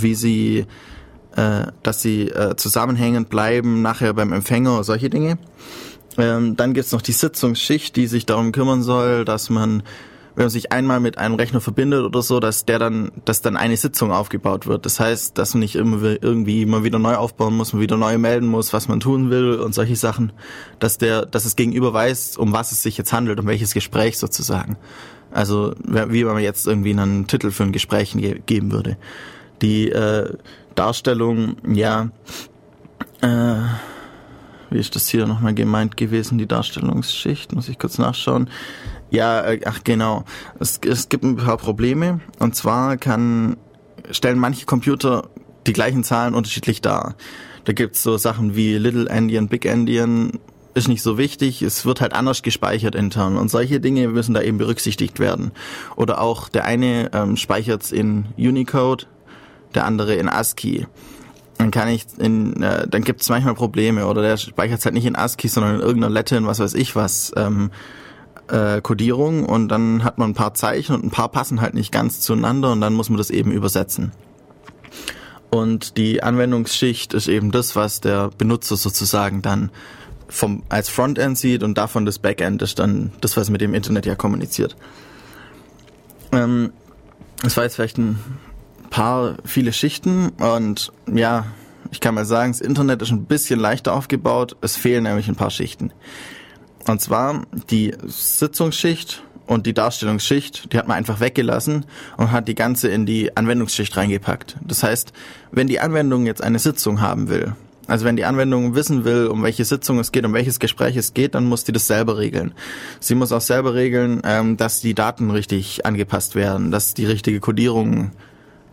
wie sie, äh, dass sie äh, zusammenhängend bleiben, nachher beim Empfänger, solche Dinge. Ähm, dann gibt's noch die Sitzungsschicht, die sich darum kümmern soll, dass man wenn man sich einmal mit einem Rechner verbindet oder so, dass der dann, dass dann eine Sitzung aufgebaut wird. Das heißt, dass man nicht immer irgendwie immer wieder neu aufbauen muss, man wieder neu melden muss, was man tun will und solche Sachen, dass der, dass es gegenüber weiß, um was es sich jetzt handelt, um welches Gespräch sozusagen. Also wie wenn man jetzt irgendwie einen Titel für ein Gespräch ge geben würde. Die äh, Darstellung, ja, äh, wie ist das hier nochmal gemeint gewesen, die Darstellungsschicht, muss ich kurz nachschauen. Ja, äh, ach genau. Es, es gibt ein paar Probleme. Und zwar kann, stellen manche Computer die gleichen Zahlen unterschiedlich dar. Da gibt's so Sachen wie Little Endian, Big Endian, ist nicht so wichtig, es wird halt anders gespeichert intern und solche Dinge müssen da eben berücksichtigt werden. Oder auch der eine ähm, speichert in Unicode, der andere in ASCII. Dann kann ich in, äh, dann gibt's manchmal Probleme oder der speichert halt nicht in ASCII, sondern in irgendeiner Latin, was weiß ich was. Ähm, äh, Codierung und dann hat man ein paar Zeichen und ein paar passen halt nicht ganz zueinander und dann muss man das eben übersetzen. Und die Anwendungsschicht ist eben das, was der Benutzer sozusagen dann vom, als Frontend sieht und davon das Backend ist dann das, was mit dem Internet ja kommuniziert. Ähm, das war jetzt vielleicht ein paar, viele Schichten und ja, ich kann mal sagen, das Internet ist ein bisschen leichter aufgebaut. Es fehlen nämlich ein paar Schichten. Und zwar die Sitzungsschicht und die Darstellungsschicht, die hat man einfach weggelassen und hat die ganze in die Anwendungsschicht reingepackt. Das heißt, wenn die Anwendung jetzt eine Sitzung haben will, also wenn die Anwendung wissen will, um welche Sitzung es geht, um welches Gespräch es geht, dann muss die das selber regeln. Sie muss auch selber regeln, ähm, dass die Daten richtig angepasst werden, dass die richtige Codierung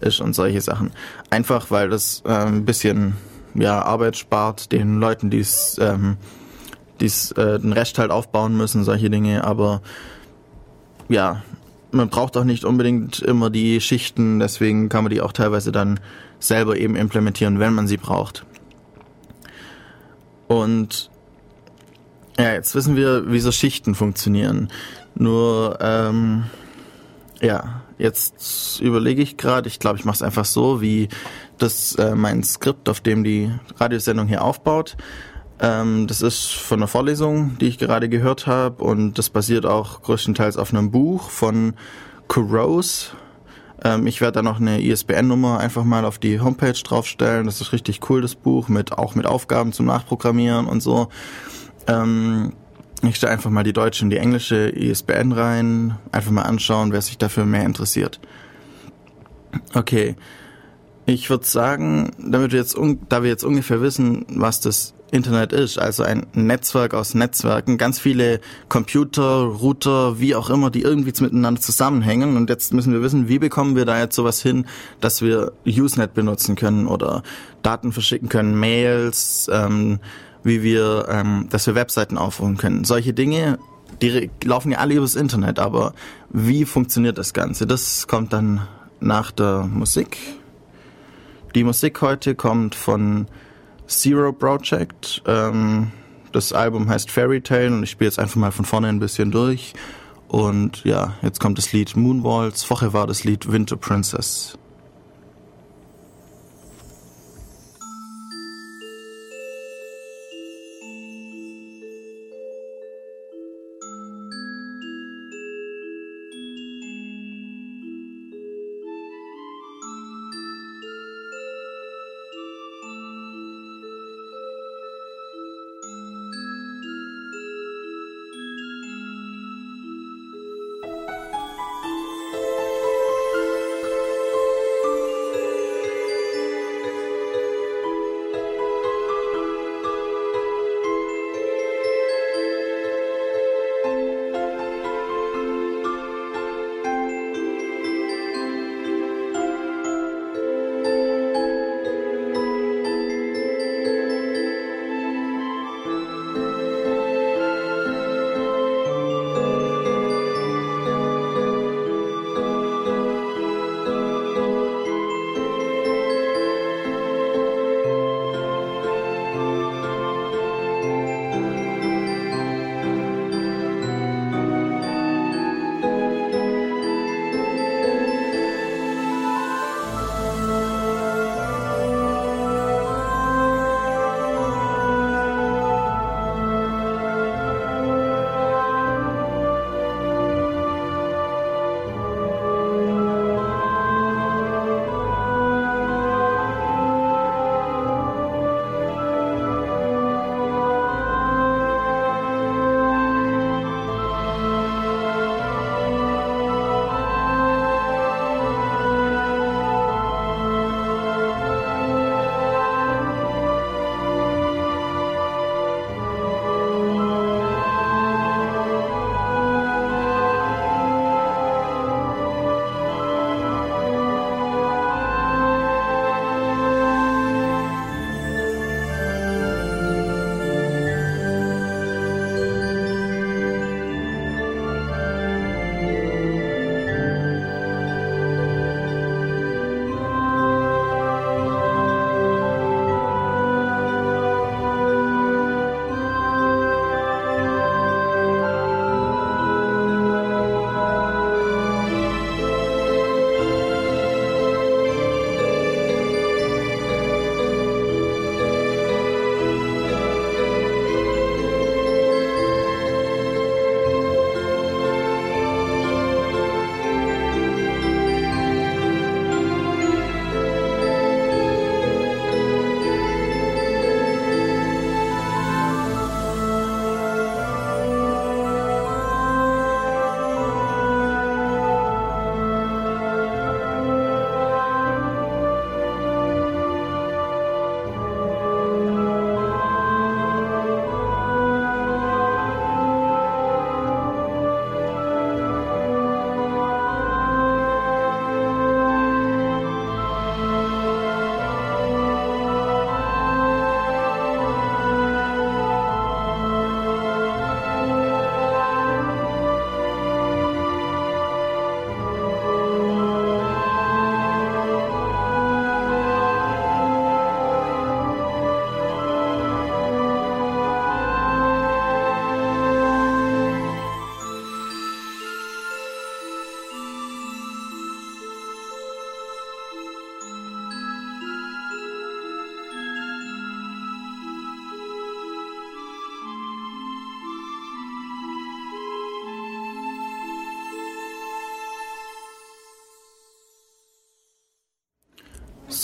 ist und solche Sachen. Einfach weil das äh, ein bisschen ja, Arbeit spart den Leuten, die es ähm, äh, den Rest halt aufbauen müssen, solche Dinge, aber ja, man braucht auch nicht unbedingt immer die Schichten, deswegen kann man die auch teilweise dann selber eben implementieren, wenn man sie braucht. Und ja, jetzt wissen wir, wie so Schichten funktionieren. Nur, ähm, ja, jetzt überlege ich gerade, ich glaube, ich mache es einfach so, wie das äh, mein Skript, auf dem die Radiosendung hier aufbaut. Ähm, das ist von einer Vorlesung, die ich gerade gehört habe und das basiert auch größtenteils auf einem Buch von Kurose. Ähm, ich werde da noch eine ISBN-Nummer einfach mal auf die Homepage draufstellen. Das ist richtig cool, das Buch, mit auch mit Aufgaben zum Nachprogrammieren und so. Ähm, ich stelle einfach mal die deutsche und die englische ISBN rein, einfach mal anschauen, wer sich dafür mehr interessiert. Okay. Ich würde sagen, damit wir jetzt, da wir jetzt ungefähr wissen, was das Internet ist, also ein Netzwerk aus Netzwerken, ganz viele Computer, Router, wie auch immer, die irgendwie miteinander zusammenhängen. Und jetzt müssen wir wissen, wie bekommen wir da jetzt sowas hin, dass wir Usenet benutzen können oder Daten verschicken können, Mails, ähm, wie wir, ähm, dass wir Webseiten aufrufen können. Solche Dinge, die laufen ja alle übers Internet, aber wie funktioniert das Ganze? Das kommt dann nach der Musik. Die Musik heute kommt von Zero Project. Ähm, das Album heißt Fairy Tale und ich spiele jetzt einfach mal von vorne ein bisschen durch. Und ja, jetzt kommt das Lied Moonwalls. Vorher war das Lied Winter Princess.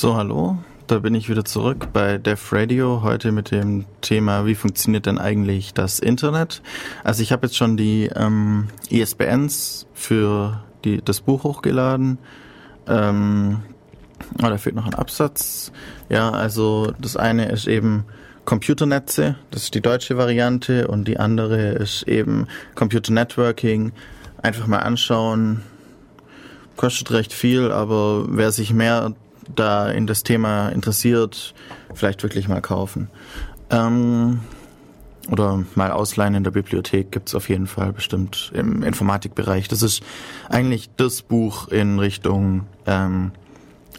So, hallo. Da bin ich wieder zurück bei Def Radio, heute mit dem Thema, wie funktioniert denn eigentlich das Internet? Also ich habe jetzt schon die ähm, ISBNs für die, das Buch hochgeladen. Ähm, oh, da fehlt noch ein Absatz. Ja, also das eine ist eben Computernetze, das ist die deutsche Variante und die andere ist eben Computer Networking. Einfach mal anschauen. Kostet recht viel, aber wer sich mehr da in das Thema interessiert, vielleicht wirklich mal kaufen. Ähm, oder mal ausleihen in der Bibliothek gibt's auf jeden Fall bestimmt im Informatikbereich. Das ist eigentlich das Buch in Richtung ähm,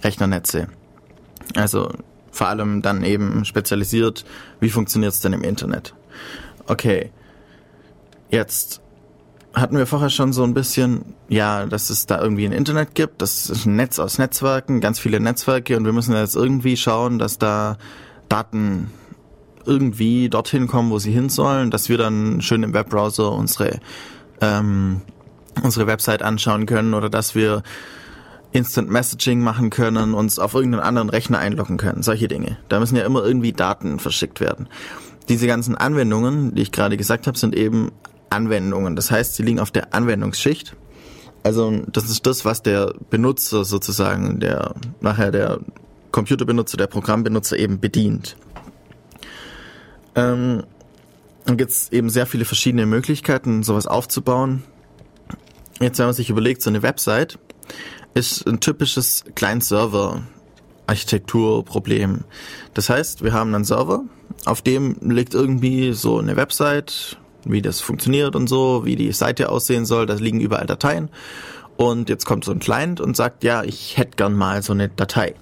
Rechnernetze. Also vor allem dann eben spezialisiert, wie funktioniert's denn im Internet. Okay, jetzt hatten wir vorher schon so ein bisschen, ja, dass es da irgendwie ein Internet gibt, das ist ein Netz aus Netzwerken, ganz viele Netzwerke und wir müssen jetzt irgendwie schauen, dass da Daten irgendwie dorthin kommen, wo sie hin sollen, dass wir dann schön im Webbrowser unsere ähm, unsere Website anschauen können oder dass wir Instant Messaging machen können, uns auf irgendeinen anderen Rechner einloggen können, solche Dinge. Da müssen ja immer irgendwie Daten verschickt werden. Diese ganzen Anwendungen, die ich gerade gesagt habe, sind eben Anwendungen. Das heißt, sie liegen auf der Anwendungsschicht. Also das ist das, was der Benutzer sozusagen, der nachher der Computerbenutzer, der Programmbenutzer eben bedient. Ähm, dann gibt es eben sehr viele verschiedene Möglichkeiten, sowas aufzubauen. Jetzt, wenn man sich überlegt, so eine Website ist ein typisches Client-Server-Architekturproblem. Das heißt, wir haben einen Server, auf dem liegt irgendwie so eine Website, wie das funktioniert und so, wie die Seite aussehen soll. Da liegen überall Dateien. Und jetzt kommt so ein Client und sagt, ja, ich hätte gern mal so eine Datei.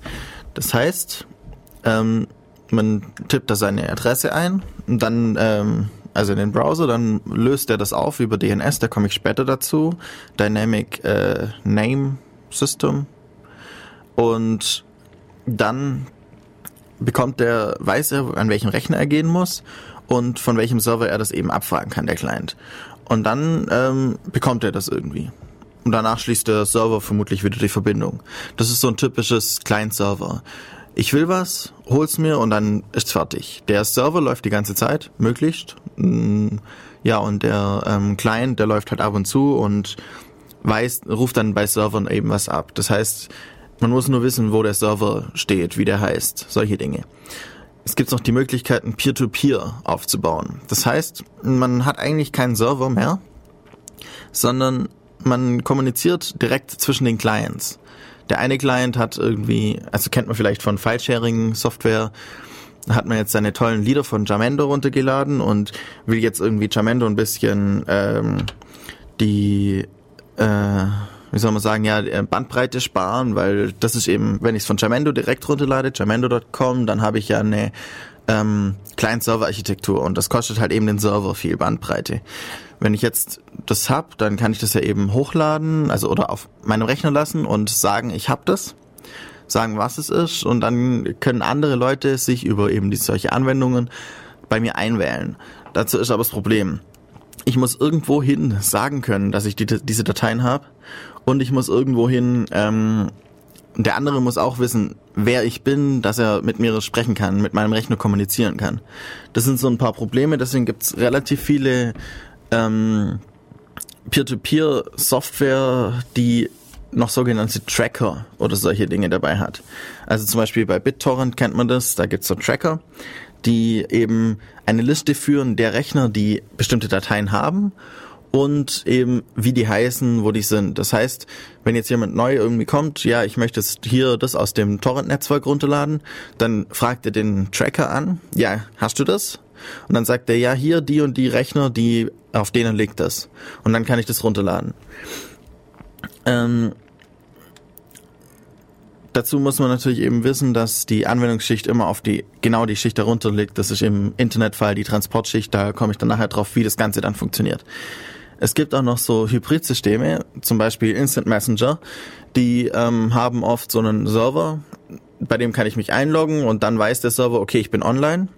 Das heißt, ähm, man tippt da seine Adresse ein und dann, ähm, also in den Browser, dann löst er das auf über DNS, da komme ich später dazu. Dynamic äh, Name System. Und dann bekommt der, weiß er, an welchen Rechner er gehen muss und von welchem Server er das eben abfragen kann, der Client. Und dann ähm, bekommt er das irgendwie. Und danach schließt der Server vermutlich wieder die Verbindung. Das ist so ein typisches Client-Server. Ich will was, hol's mir und dann ist's fertig. Der Server läuft die ganze Zeit, möglichst. Mm, ja, und der ähm, Client, der läuft halt ab und zu und weiß, ruft dann bei Servern eben was ab. Das heißt, man muss nur wissen, wo der Server steht, wie der heißt, solche Dinge es gibt noch die Möglichkeiten, Peer-to-Peer aufzubauen. Das heißt, man hat eigentlich keinen Server mehr, sondern man kommuniziert direkt zwischen den Clients. Der eine Client hat irgendwie, also kennt man vielleicht von File-Sharing-Software, hat man jetzt seine tollen Lieder von Jamendo runtergeladen und will jetzt irgendwie Jamendo ein bisschen ähm, die äh, wie soll man sagen, ja, Bandbreite sparen, weil das ist eben, wenn ich es von Jamendo direkt runterlade, jamendo.com, dann habe ich ja eine ähm, Client-Server-Architektur und das kostet halt eben den Server viel Bandbreite. Wenn ich jetzt das hab, dann kann ich das ja eben hochladen, also oder auf meinem Rechner lassen und sagen, ich hab das, sagen, was es ist und dann können andere Leute sich über eben die solche Anwendungen bei mir einwählen. Dazu ist aber das Problem. Ich muss irgendwohin sagen können, dass ich die, diese Dateien habe und ich muss irgendwohin, ähm, der andere muss auch wissen, wer ich bin, dass er mit mir sprechen kann, mit meinem Rechner kommunizieren kann. Das sind so ein paar Probleme, deswegen gibt's relativ viele ähm, Peer-to-Peer-Software, die noch sogenannte Tracker oder solche Dinge dabei hat. Also zum Beispiel bei BitTorrent kennt man das, da gibt's so Tracker, die eben eine Liste führen der Rechner, die bestimmte Dateien haben und eben wie die heißen, wo die sind. Das heißt, wenn jetzt jemand neu irgendwie kommt, ja, ich möchte hier das aus dem Torrent-Netzwerk runterladen, dann fragt er den Tracker an, ja, hast du das? Und dann sagt er, ja, hier die und die Rechner, die auf denen liegt das. Und dann kann ich das runterladen. Ähm, dazu muss man natürlich eben wissen, dass die Anwendungsschicht immer auf die genau die Schicht darunter liegt. Das ist im Internetfall die Transportschicht. Da komme ich dann nachher drauf, wie das Ganze dann funktioniert. Es gibt auch noch so Hybridsysteme, zum Beispiel Instant Messenger, die ähm, haben oft so einen Server, bei dem kann ich mich einloggen und dann weiß der Server, okay, ich bin online.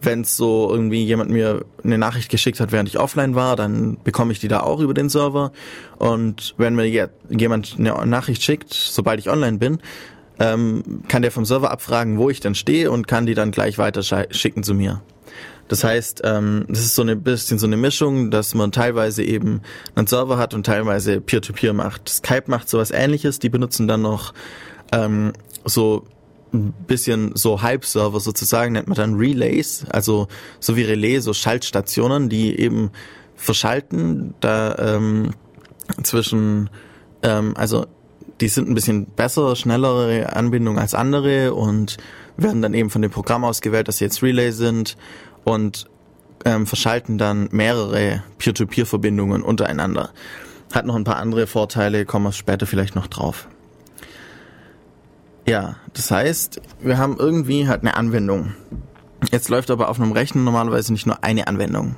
Wenn es so irgendwie jemand mir eine Nachricht geschickt hat, während ich offline war, dann bekomme ich die da auch über den Server. Und wenn mir jemand eine Nachricht schickt, sobald ich online bin, ähm, kann der vom Server abfragen, wo ich denn stehe und kann die dann gleich weiter schicken zu mir. Das heißt, ähm, das ist so ein bisschen so eine Mischung, dass man teilweise eben einen Server hat und teilweise Peer-to-Peer -Peer macht. Skype macht sowas ähnliches, die benutzen dann noch ähm, so ein bisschen so Hype-Server sozusagen, nennt man dann Relays, also so wie Relais, so Schaltstationen, die eben verschalten, da ähm, zwischen, ähm, also die sind ein bisschen besser, schnellere Anbindung als andere und werden dann eben von dem Programm ausgewählt, dass sie jetzt Relay sind und ähm, verschalten dann mehrere Peer-to-Peer-Verbindungen untereinander. Hat noch ein paar andere Vorteile, kommen wir später vielleicht noch drauf. Ja, das heißt, wir haben irgendwie halt eine Anwendung. Jetzt läuft aber auf einem Rechner normalerweise nicht nur eine Anwendung.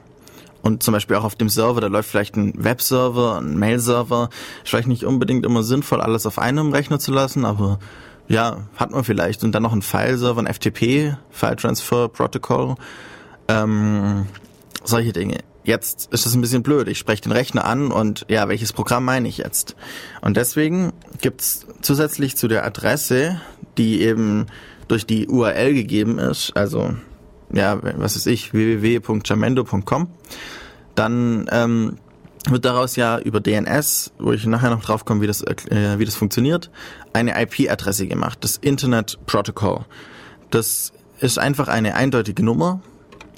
Und zum Beispiel auch auf dem Server, da läuft vielleicht ein Webserver, ein Mail-Server. Ist vielleicht nicht unbedingt immer sinnvoll, alles auf einem Rechner zu lassen, aber ja, hat man vielleicht. Und dann noch ein File-Server, ein FTP, File Transfer Protocol. Ähm, solche Dinge. Jetzt ist das ein bisschen blöd. Ich spreche den Rechner an und ja, welches Programm meine ich jetzt? Und deswegen gibt's zusätzlich zu der Adresse, die eben durch die URL gegeben ist, also ja, was ist ich, www.jamendo.com, dann ähm, wird daraus ja über DNS, wo ich nachher noch drauf komme, wie das, äh, wie das funktioniert, eine IP-Adresse gemacht, das Internet Protocol. Das ist einfach eine eindeutige Nummer,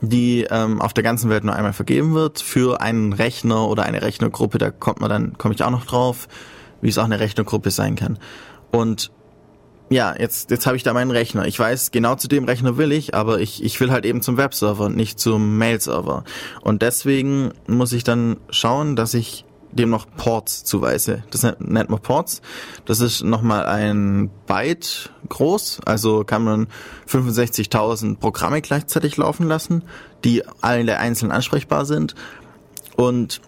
die ähm, auf der ganzen Welt nur einmal vergeben wird für einen Rechner oder eine Rechnergruppe. Da kommt man dann, komme ich auch noch drauf, wie es auch eine Rechnergruppe sein kann. Und ja, jetzt, jetzt habe ich da meinen Rechner. Ich weiß, genau zu dem Rechner will ich, aber ich, ich will halt eben zum Webserver und nicht zum Mail-Server. Und deswegen muss ich dann schauen, dass ich dem noch Ports zuweise. Das nennt man Ports. Das ist nochmal ein Byte groß, also kann man 65.000 Programme gleichzeitig laufen lassen, die alle einzeln ansprechbar sind. Und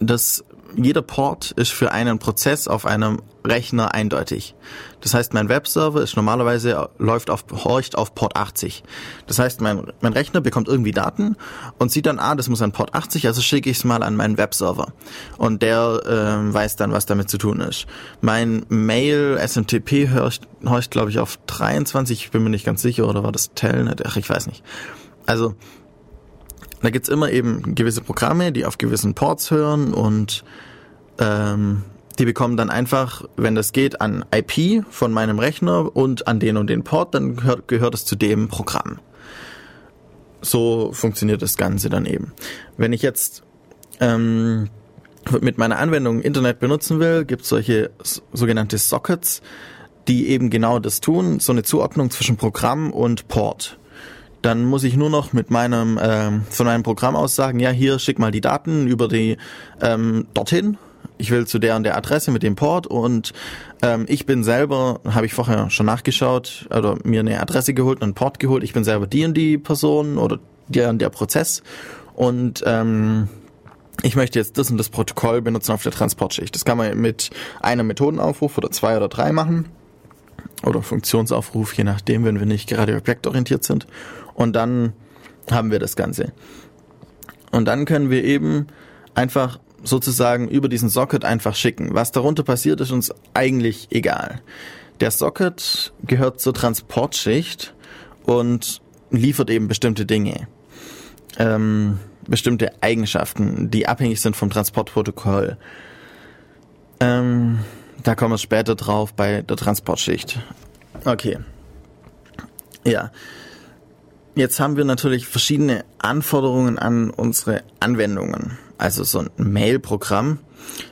das jeder Port ist für einen Prozess auf einem Rechner eindeutig. Das heißt, mein Webserver ist normalerweise läuft auf horcht auf Port 80. Das heißt, mein, mein Rechner bekommt irgendwie Daten und sieht dann, ah, das muss an Port 80, also schicke ich es mal an meinen Webserver und der äh, weiß dann, was damit zu tun ist. Mein Mail SMTP horcht, horcht glaube ich auf 23, ich bin mir nicht ganz sicher, oder war das Telnet? Ach, ich weiß nicht. Also da gibt's immer eben gewisse Programme, die auf gewissen Ports hören und ähm, die bekommen dann einfach, wenn das geht, an IP von meinem Rechner und an den und den Port, dann gehört, gehört es zu dem Programm. So funktioniert das Ganze dann eben. Wenn ich jetzt ähm, mit meiner Anwendung Internet benutzen will, gibt es solche sogenannte Sockets, die eben genau das tun, so eine Zuordnung zwischen Programm und Port dann muss ich nur noch mit meinem ähm, von meinem Programm aus sagen, ja, hier schick mal die Daten über die ähm, dorthin. Ich will zu der und der Adresse mit dem Port und ähm, ich bin selber, habe ich vorher schon nachgeschaut oder mir eine Adresse geholt einen Port geholt. Ich bin selber die und die Person oder der und der Prozess und ähm, ich möchte jetzt das und das Protokoll benutzen auf der Transportschicht. Das kann man mit einem Methodenaufruf oder zwei oder drei machen oder Funktionsaufruf, je nachdem, wenn wir nicht gerade objektorientiert sind. Und dann haben wir das Ganze. Und dann können wir eben einfach sozusagen über diesen Socket einfach schicken. Was darunter passiert, ist uns eigentlich egal. Der Socket gehört zur Transportschicht und liefert eben bestimmte Dinge. Ähm, bestimmte Eigenschaften, die abhängig sind vom Transportprotokoll. Ähm, da kommen wir später drauf bei der Transportschicht. Okay. Ja. Jetzt haben wir natürlich verschiedene Anforderungen an unsere Anwendungen. Also so ein Mail-Programm.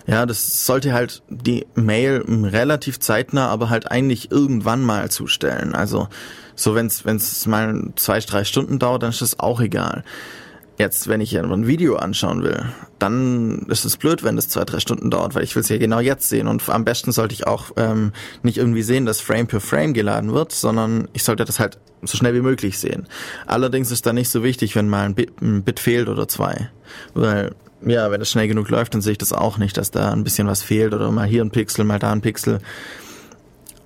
Ja, das sollte halt die Mail relativ zeitnah, aber halt eigentlich irgendwann mal zustellen. Also so wenn es mal zwei, drei Stunden dauert, dann ist das auch egal. Jetzt, wenn ich ein Video anschauen will, dann ist es blöd, wenn es zwei, drei Stunden dauert, weil ich will es ja genau jetzt sehen. Und am besten sollte ich auch ähm, nicht irgendwie sehen, dass Frame per Frame geladen wird, sondern ich sollte das halt so schnell wie möglich sehen. Allerdings ist da nicht so wichtig, wenn mal ein Bit, ein Bit fehlt oder zwei. Weil, ja, wenn es schnell genug läuft, dann sehe ich das auch nicht, dass da ein bisschen was fehlt oder mal hier ein Pixel, mal da ein Pixel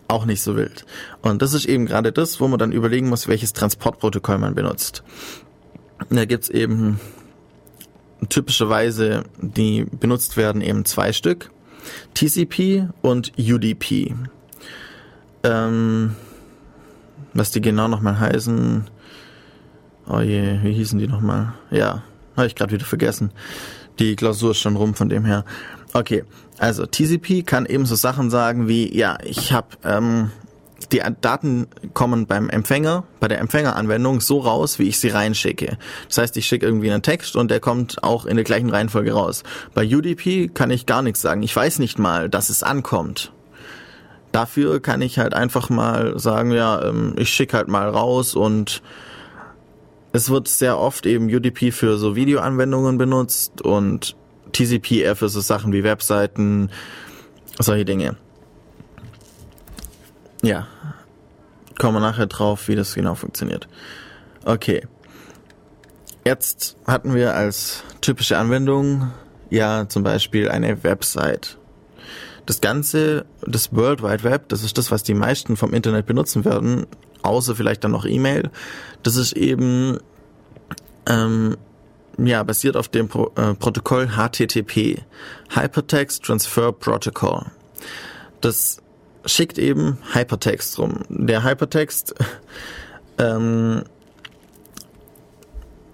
auch nicht so wild. Und das ist eben gerade das, wo man dann überlegen muss, welches Transportprotokoll man benutzt. Da gibt's eben typischerweise, die benutzt werden, eben zwei Stück. TCP und UDP. Ähm, was die genau nochmal heißen. Oh je, wie hießen die nochmal? Ja, habe ich gerade wieder vergessen. Die Klausur ist schon rum von dem her. Okay, also TCP kann eben so Sachen sagen wie, ja, ich habe ähm, die Daten kommen beim Empfänger, bei der Empfängeranwendung so raus, wie ich sie reinschicke. Das heißt, ich schicke irgendwie einen Text und der kommt auch in der gleichen Reihenfolge raus. Bei UDP kann ich gar nichts sagen. Ich weiß nicht mal, dass es ankommt. Dafür kann ich halt einfach mal sagen, ja, ähm, ich schicke halt mal raus und es wird sehr oft eben UDP für so Videoanwendungen benutzt und TCP eher für so Sachen wie Webseiten, solche Dinge. Ja, kommen wir nachher drauf, wie das genau funktioniert. Okay. Jetzt hatten wir als typische Anwendung ja zum Beispiel eine Website. Das Ganze, das World Wide Web, das ist das, was die meisten vom Internet benutzen werden, außer vielleicht dann noch E-Mail. Das ist eben ähm, ja basiert auf dem Pro äh, Protokoll HTTP, Hypertext Transfer Protocol. Das schickt eben Hypertext rum. Der Hypertext ähm,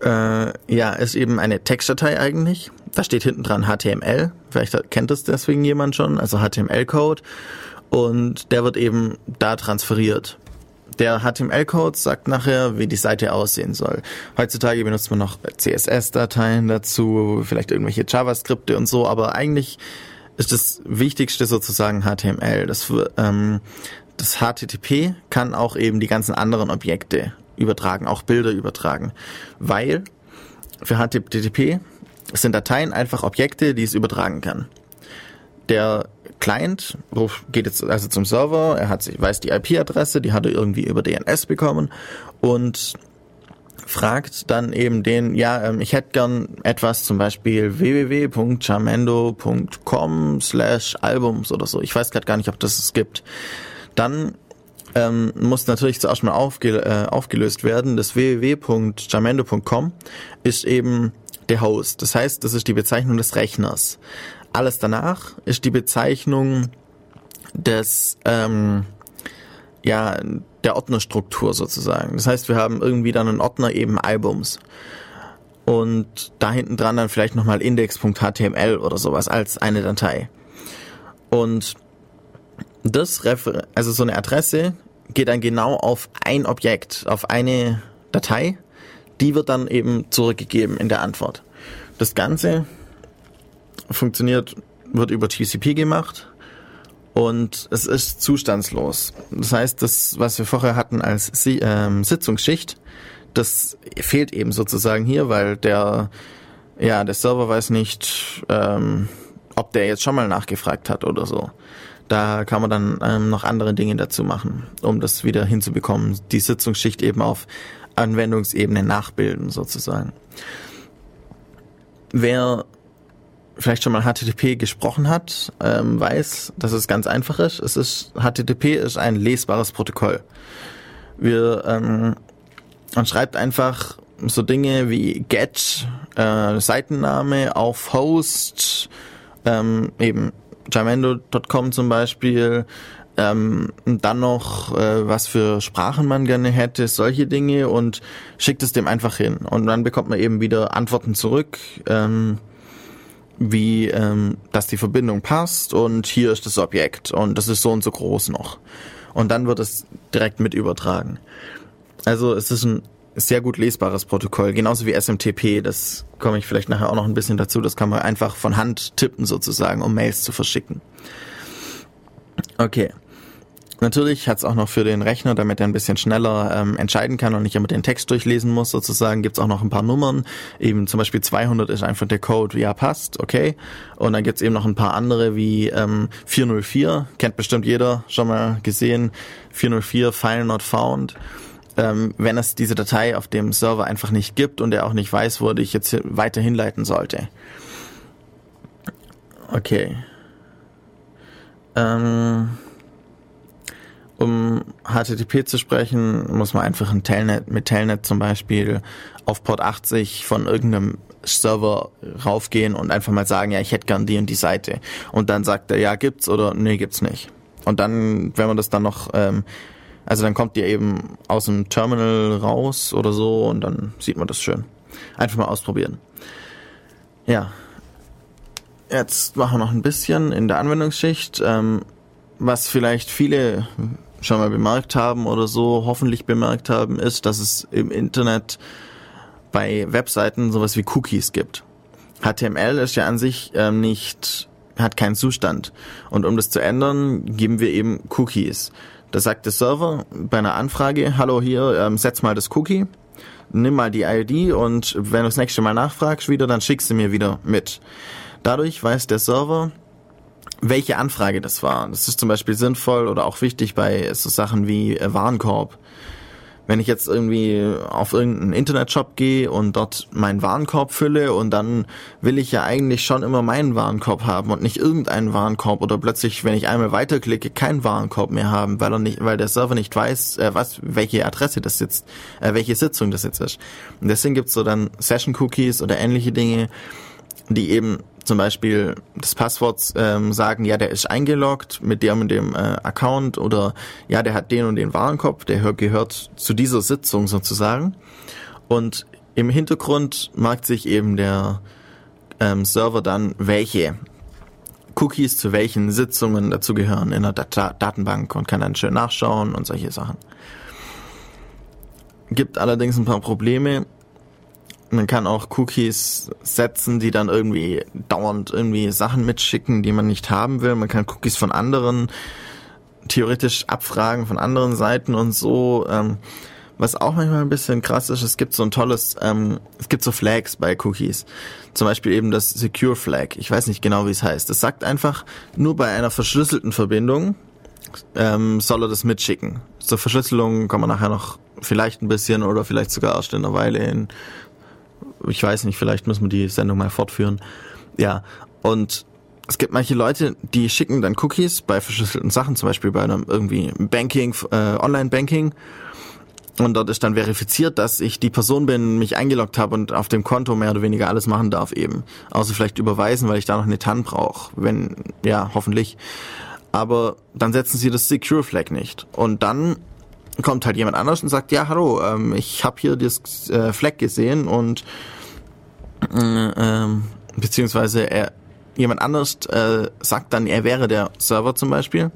äh, ja ist eben eine Textdatei eigentlich da steht hinten dran HTML, vielleicht kennt es deswegen jemand schon, also HTML-Code und der wird eben da transferiert. Der HTML-Code sagt nachher, wie die Seite aussehen soll. Heutzutage benutzt man noch CSS-Dateien dazu, vielleicht irgendwelche JavaScripte und so, aber eigentlich ist das Wichtigste sozusagen HTML. Das, ähm, das HTTP kann auch eben die ganzen anderen Objekte übertragen, auch Bilder übertragen, weil für HTTP sind Dateien einfach Objekte, die es übertragen kann. Der Client geht jetzt also zum Server, er hat, weiß die IP-Adresse, die hat er irgendwie über DNS bekommen und fragt dann eben den, ja, ähm, ich hätte gern etwas, zum Beispiel www.charmendo.com slash Albums oder so. Ich weiß gerade gar nicht, ob das es gibt. Dann ähm, muss natürlich zuerst mal aufge äh, aufgelöst werden. Das www.jamendo.com ist eben der Host. Das heißt, das ist die Bezeichnung des Rechners. Alles danach ist die Bezeichnung des, ähm, ja, der Ordnerstruktur sozusagen. Das heißt, wir haben irgendwie dann einen Ordner eben Albums. Und da hinten dran dann vielleicht nochmal index.html oder sowas als eine Datei. Und das, Refer also so eine Adresse geht dann genau auf ein Objekt, auf eine Datei die wird dann eben zurückgegeben in der Antwort. Das Ganze funktioniert, wird über TCP gemacht und es ist zustandslos. Das heißt, das, was wir vorher hatten als ähm, Sitzungsschicht, das fehlt eben sozusagen hier, weil der, ja, der Server weiß nicht, ähm, ob der jetzt schon mal nachgefragt hat oder so. Da kann man dann ähm, noch andere Dinge dazu machen, um das wieder hinzubekommen, die Sitzungsschicht eben auf Anwendungsebene nachbilden sozusagen. Wer vielleicht schon mal HTTP gesprochen hat, ähm, weiß, dass es ganz einfach ist. Es ist HTTP ist ein lesbares Protokoll. Wir ähm, man schreibt einfach so Dinge wie get äh, Seitenname auf Host ähm, eben jamendo.com zum Beispiel ähm, dann noch, äh, was für Sprachen man gerne hätte, solche Dinge und schickt es dem einfach hin. Und dann bekommt man eben wieder Antworten zurück, ähm, wie, ähm, dass die Verbindung passt und hier ist das Objekt und das ist so und so groß noch. Und dann wird es direkt mit übertragen. Also es ist ein sehr gut lesbares Protokoll, genauso wie SMTP, das komme ich vielleicht nachher auch noch ein bisschen dazu, das kann man einfach von Hand tippen sozusagen, um Mails zu verschicken. Okay. Natürlich hat es auch noch für den Rechner, damit er ein bisschen schneller ähm, entscheiden kann und nicht immer den Text durchlesen muss, sozusagen, gibt es auch noch ein paar Nummern. Eben zum Beispiel 200 ist einfach der Code, wie er passt, okay. Und dann gibt es eben noch ein paar andere wie ähm, 404, kennt bestimmt jeder schon mal gesehen. 404 File not found. Ähm, wenn es diese Datei auf dem Server einfach nicht gibt und er auch nicht weiß, wo ich jetzt weiter hinleiten sollte. Okay. Ähm um HTTP zu sprechen, muss man einfach ein Telnet, mit Telnet zum Beispiel auf Port 80 von irgendeinem Server raufgehen und einfach mal sagen, ja, ich hätte gern die und die Seite. Und dann sagt er, ja, gibt's oder nee, gibt's nicht. und dann, wenn man das dann noch, ähm, also dann kommt die eben aus dem Terminal raus oder so und dann sieht man das schön. Einfach mal ausprobieren. Ja. Jetzt machen wir noch ein bisschen in der Anwendungsschicht, ähm, was vielleicht viele schon mal bemerkt haben oder so, hoffentlich bemerkt haben, ist, dass es im Internet bei Webseiten sowas wie Cookies gibt. HTML ist ja an sich ähm, nicht, hat keinen Zustand. Und um das zu ändern, geben wir eben Cookies. Da sagt der Server bei einer Anfrage, hallo hier, ähm, setz mal das Cookie, nimm mal die ID und wenn du das nächste Mal nachfragst wieder, dann schickst du mir wieder mit. Dadurch weiß der Server, welche Anfrage das war. Das ist zum Beispiel sinnvoll oder auch wichtig bei so Sachen wie äh, Warenkorb wenn ich jetzt irgendwie auf irgendeinen Internetshop gehe und dort meinen Warenkorb fülle und dann will ich ja eigentlich schon immer meinen Warenkorb haben und nicht irgendeinen Warenkorb oder plötzlich, wenn ich einmal weiterklicke, keinen Warenkorb mehr haben, weil er nicht, weil der Server nicht weiß, äh, was, welche Adresse das jetzt, äh, welche Sitzung das jetzt ist. Und deswegen gibt's so dann Session Cookies oder ähnliche Dinge, die eben zum Beispiel das Passwort ähm, sagen, ja, der ist eingeloggt mit dem und dem äh, Account oder ja, der hat den und den Warenkorb, der gehört zu dieser Sitzung sozusagen. Und im Hintergrund merkt sich eben der ähm, Server dann, welche Cookies zu welchen Sitzungen dazugehören in der Data Datenbank und kann dann schön nachschauen und solche Sachen. Gibt allerdings ein paar Probleme man kann auch Cookies setzen, die dann irgendwie dauernd irgendwie Sachen mitschicken, die man nicht haben will. Man kann Cookies von anderen theoretisch abfragen, von anderen Seiten und so. Ähm, was auch manchmal ein bisschen krass ist, es gibt so ein tolles, ähm, es gibt so Flags bei Cookies. Zum Beispiel eben das Secure Flag. Ich weiß nicht genau, wie es heißt. Das sagt einfach, nur bei einer verschlüsselten Verbindung ähm, soll er das mitschicken. Zur Verschlüsselung kommen wir nachher noch vielleicht ein bisschen oder vielleicht sogar erst in einer Weile in ich weiß nicht, vielleicht müssen wir die Sendung mal fortführen. Ja, und es gibt manche Leute, die schicken dann Cookies bei verschlüsselten Sachen, zum Beispiel bei einem irgendwie Banking, äh, Online-Banking. Und dort ist dann verifiziert, dass ich die Person bin, mich eingeloggt habe und auf dem Konto mehr oder weniger alles machen darf eben. Außer vielleicht überweisen, weil ich da noch eine TAN brauche. Wenn, ja, hoffentlich. Aber dann setzen sie das Secure Flag nicht. Und dann kommt halt jemand anders und sagt, ja, hallo, ähm, ich habe hier das äh, Fleck gesehen und äh, ähm, beziehungsweise er, jemand anders äh, sagt dann, er wäre der Server zum Beispiel,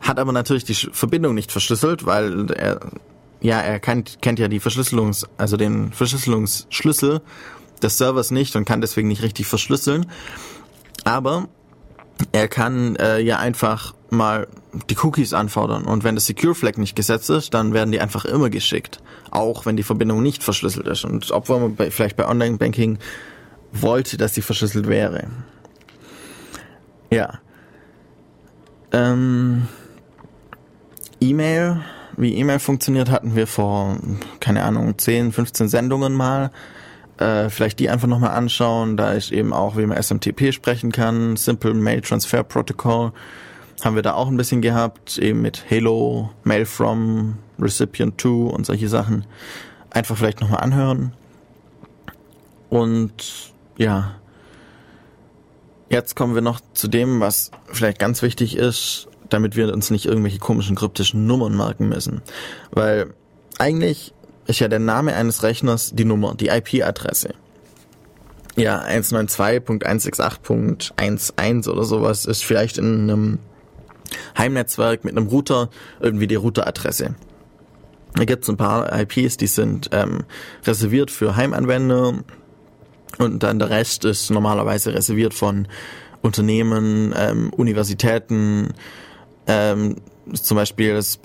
hat aber natürlich die Verbindung nicht verschlüsselt, weil er ja, er kennt, kennt ja die Verschlüsselungs, also den Verschlüsselungsschlüssel des Servers nicht und kann deswegen nicht richtig verschlüsseln. Aber er kann äh, ja einfach mal die Cookies anfordern. Und wenn das Secure Flag nicht gesetzt ist, dann werden die einfach immer geschickt. Auch wenn die Verbindung nicht verschlüsselt ist. Und obwohl man bei, vielleicht bei Online-Banking wollte, dass sie verschlüsselt wäre. Ja. Ähm, E-Mail, wie E-Mail funktioniert, hatten wir vor, keine Ahnung, 10, 15 Sendungen mal. Äh, vielleicht die einfach nochmal anschauen. Da ist eben auch, wie man SMTP sprechen kann, Simple Mail Transfer Protocol haben wir da auch ein bisschen gehabt, eben mit Hello, Mail from, Recipient to und solche Sachen. Einfach vielleicht nochmal anhören. Und ja, jetzt kommen wir noch zu dem, was vielleicht ganz wichtig ist, damit wir uns nicht irgendwelche komischen kryptischen Nummern merken müssen. Weil eigentlich ist ja der Name eines Rechners die Nummer, die IP-Adresse. Ja, 192.168.11 oder sowas ist vielleicht in einem Heimnetzwerk mit einem Router irgendwie die Routeradresse. Da gibt es ein paar IPs, die sind ähm, reserviert für Heimanwender und dann der Rest ist normalerweise reserviert von Unternehmen, ähm, Universitäten, ähm, zum Beispiel das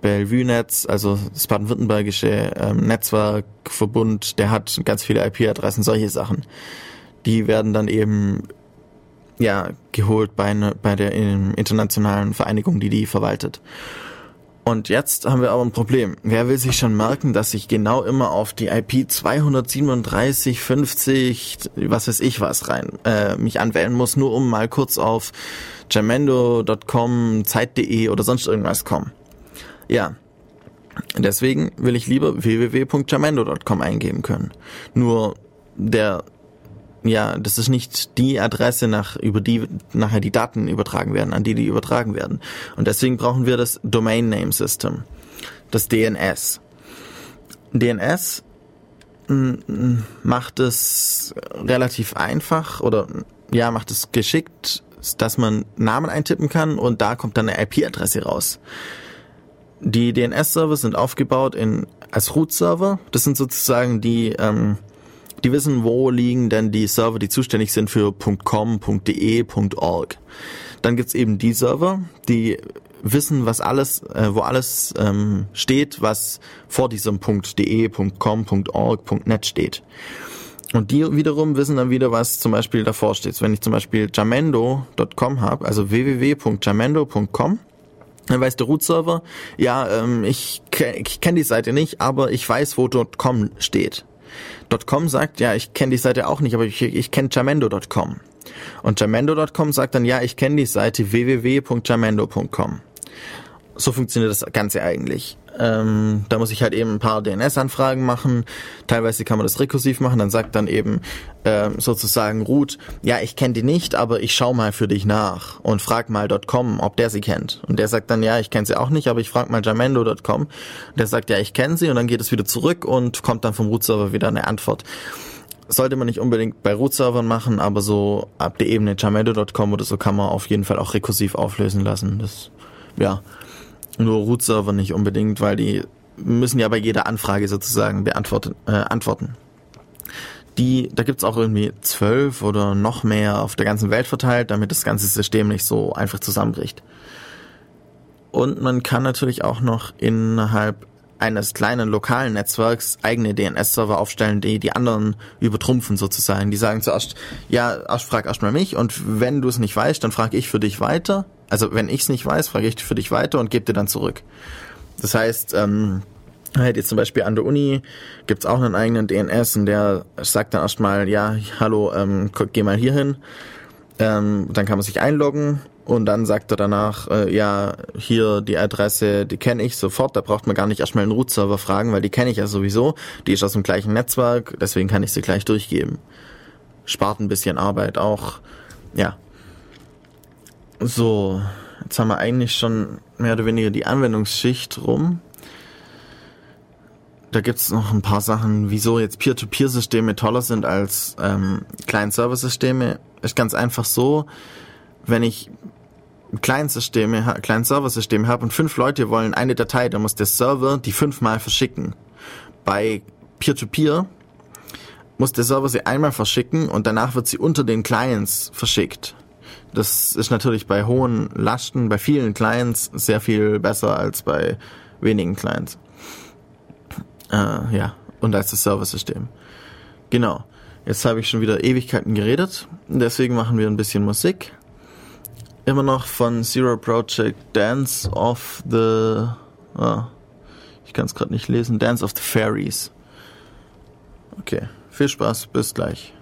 Bellevue-Netz, also das baden-württembergische ähm, Netzwerkverbund, der hat ganz viele IP-Adressen, solche Sachen. Die werden dann eben ja, geholt bei, ne, bei der internationalen Vereinigung, die die verwaltet. Und jetzt haben wir aber ein Problem. Wer will sich schon merken, dass ich genau immer auf die IP 23750, was weiß ich was rein, äh, mich anwählen muss, nur um mal kurz auf jamendo.com, Zeit.de oder sonst irgendwas kommen. Ja. Deswegen will ich lieber www.jamendo.com eingeben können. Nur der ja, das ist nicht die Adresse, nach, über die nachher die Daten übertragen werden, an die die übertragen werden. Und deswegen brauchen wir das Domain Name System, das DNS. DNS macht es relativ einfach oder ja, macht es geschickt, dass man Namen eintippen kann und da kommt dann eine IP-Adresse raus. Die DNS-Server sind aufgebaut in als Root-Server. Das sind sozusagen die ähm, die wissen, wo liegen denn die Server, die zuständig sind für .com, .de, .org. Dann gibt's eben die Server, die wissen, was alles, äh, wo alles ähm, steht, was vor diesem .de, .com, .org, .net steht. Und die wiederum wissen dann wieder, was zum Beispiel davor steht. Wenn ich zum Beispiel jamendo.com habe, also www.jamendo.com, dann weiß der Root-Server, ja, ähm, ich, ich kenne die Seite nicht, aber ich weiß, wo .com steht. .com sagt, ja, ich kenne die Seite auch nicht, aber ich, ich kenne Jamendo.com. Und Jamendo.com sagt dann, ja, ich kenne die Seite www.jamendo.com. So funktioniert das Ganze eigentlich. Ähm, da muss ich halt eben ein paar DNS-Anfragen machen. Teilweise kann man das rekursiv machen. Dann sagt dann eben äh, sozusagen Root, ja, ich kenne die nicht, aber ich schau mal für dich nach und frag mal .com, ob der sie kennt. Und der sagt dann, ja, ich kenne sie auch nicht, aber ich frag mal jamendo.com. Der sagt, ja, ich kenne sie und dann geht es wieder zurück und kommt dann vom Root-Server wieder eine Antwort. Sollte man nicht unbedingt bei Root-Servern machen, aber so ab der Ebene jamendo.com oder so kann man auf jeden Fall auch rekursiv auflösen lassen. Das, ja, nur Root-Server nicht unbedingt, weil die müssen ja bei jeder Anfrage sozusagen beantworten, äh, antworten. Die, da gibt's auch irgendwie zwölf oder noch mehr auf der ganzen Welt verteilt, damit das ganze System nicht so einfach zusammenbricht. Und man kann natürlich auch noch innerhalb eines kleinen lokalen Netzwerks eigene DNS-Server aufstellen, die die anderen übertrumpfen sozusagen. Die sagen zuerst, ja, frag erst mal mich und wenn du es nicht weißt, dann frage ich für dich weiter also wenn ich es nicht weiß, frage ich für dich weiter und gebe dir dann zurück. Das heißt, ähm, halt jetzt zum Beispiel an der Uni gibt's auch einen eigenen DNS und der sagt dann erstmal, ja, hallo, ähm, geh mal hier hin. Ähm, dann kann man sich einloggen und dann sagt er danach, äh, ja, hier die Adresse, die kenne ich sofort, da braucht man gar nicht erstmal einen Root-Server fragen, weil die kenne ich ja sowieso, die ist aus dem gleichen Netzwerk, deswegen kann ich sie gleich durchgeben. Spart ein bisschen Arbeit auch, ja, so, jetzt haben wir eigentlich schon mehr oder weniger die Anwendungsschicht rum. Da gibt's noch ein paar Sachen, wieso jetzt Peer-to-Peer-Systeme toller sind als ähm, Client-Server-Systeme. Ist ganz einfach so, wenn ich Client-Systeme, Client-Server-Systeme habe und fünf Leute wollen eine Datei, dann muss der Server die fünfmal verschicken. Bei Peer-to-Peer muss der Server sie einmal verschicken und danach wird sie unter den Clients verschickt. Das ist natürlich bei hohen Lasten, bei vielen Clients sehr viel besser als bei wenigen Clients. Äh, ja, und als das Serversystem. Genau. Jetzt habe ich schon wieder Ewigkeiten geredet. Deswegen machen wir ein bisschen Musik. Immer noch von Zero Project Dance of the... Oh, ich kann es gerade nicht lesen. Dance of the Fairies. Okay, viel Spaß, bis gleich.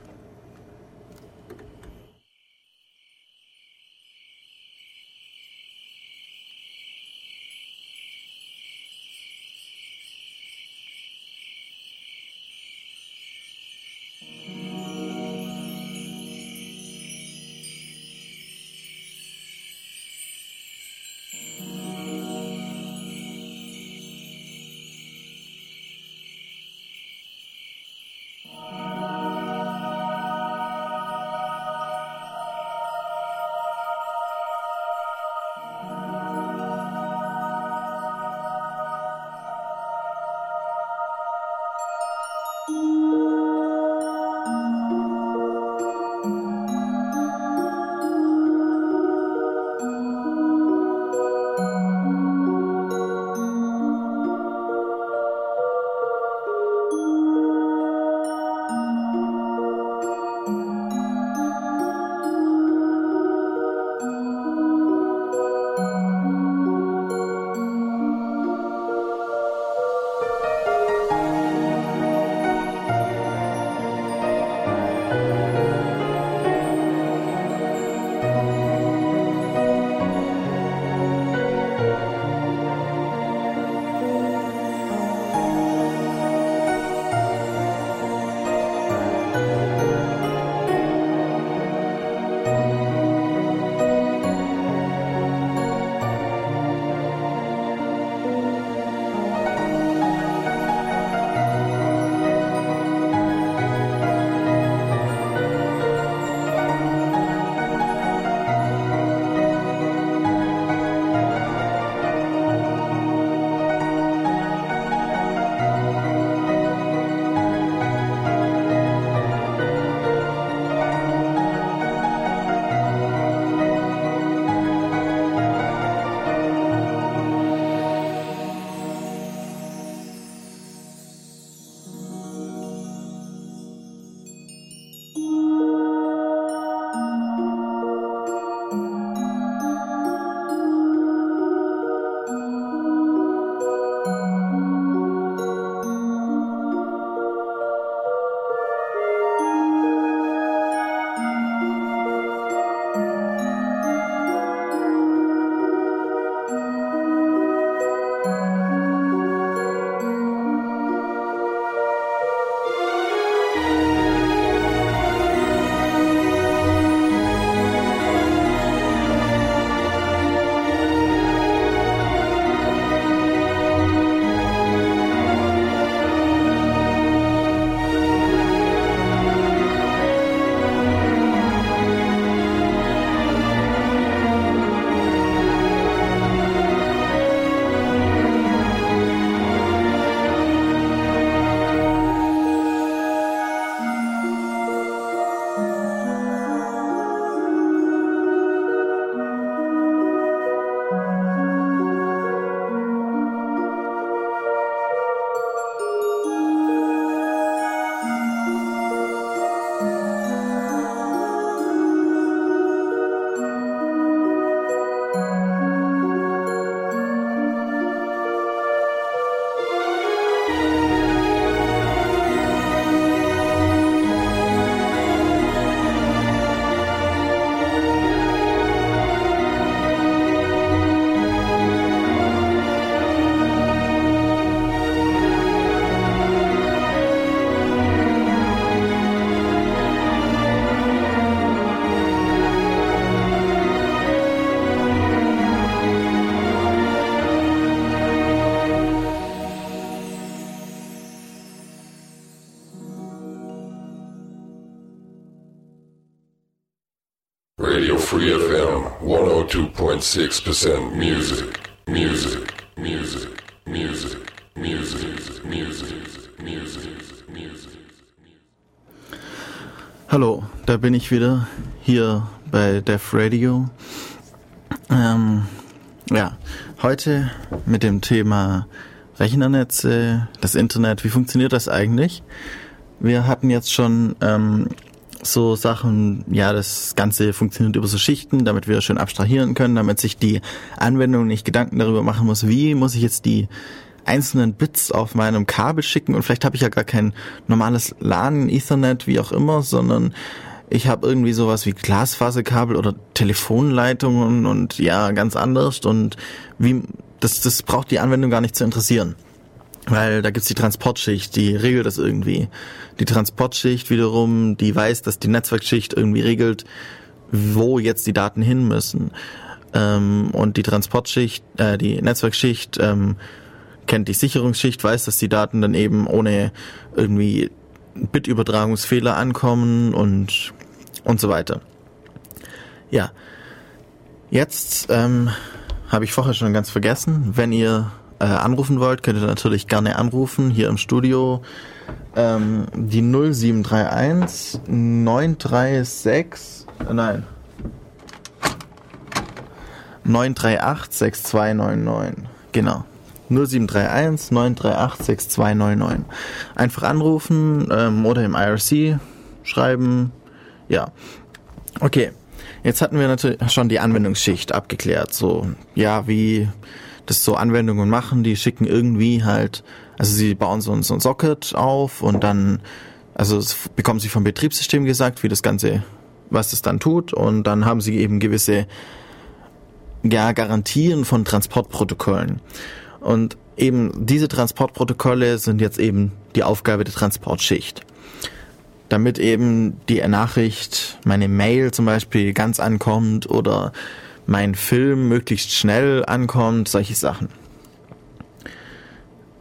106% music, music, music, music, music, music, music, music. Hallo, da bin ich wieder hier bei Def Radio. Ähm, ja, heute mit dem Thema Rechnernetze, das Internet, wie funktioniert das eigentlich? Wir hatten jetzt schon ähm, so Sachen, ja, das Ganze funktioniert über so Schichten, damit wir schön abstrahieren können, damit sich die Anwendung nicht Gedanken darüber machen muss, wie muss ich jetzt die einzelnen Bits auf meinem Kabel schicken und vielleicht habe ich ja gar kein normales LAN, Ethernet, wie auch immer, sondern ich habe irgendwie sowas wie Glasfaserkabel oder Telefonleitungen und ja, ganz anders und wie das, das braucht die Anwendung gar nicht zu interessieren. Weil da gibt's die Transportschicht, die regelt das irgendwie. Die Transportschicht wiederum, die weiß, dass die Netzwerkschicht irgendwie regelt, wo jetzt die Daten hin müssen. Ähm, und die Transportschicht, äh, die Netzwerkschicht ähm, kennt die Sicherungsschicht, weiß, dass die Daten dann eben ohne irgendwie Bitübertragungsfehler ankommen und und so weiter. Ja, jetzt ähm, habe ich vorher schon ganz vergessen, wenn ihr äh, anrufen wollt, könnt ihr natürlich gerne anrufen hier im Studio. Ähm, die 0731 936, äh, nein, 938 6299. Genau. 0731 938 6299. Einfach anrufen ähm, oder im IRC schreiben. Ja. Okay. Jetzt hatten wir natürlich schon die Anwendungsschicht abgeklärt. So, ja, wie das so Anwendungen machen, die schicken irgendwie halt, also sie bauen so, so ein Socket auf und dann, also bekommen sie vom Betriebssystem gesagt, wie das Ganze, was es dann tut und dann haben sie eben gewisse ja, Garantien von Transportprotokollen. Und eben diese Transportprotokolle sind jetzt eben die Aufgabe der Transportschicht. Damit eben die Nachricht, meine Mail zum Beispiel ganz ankommt oder mein Film möglichst schnell ankommt, solche Sachen.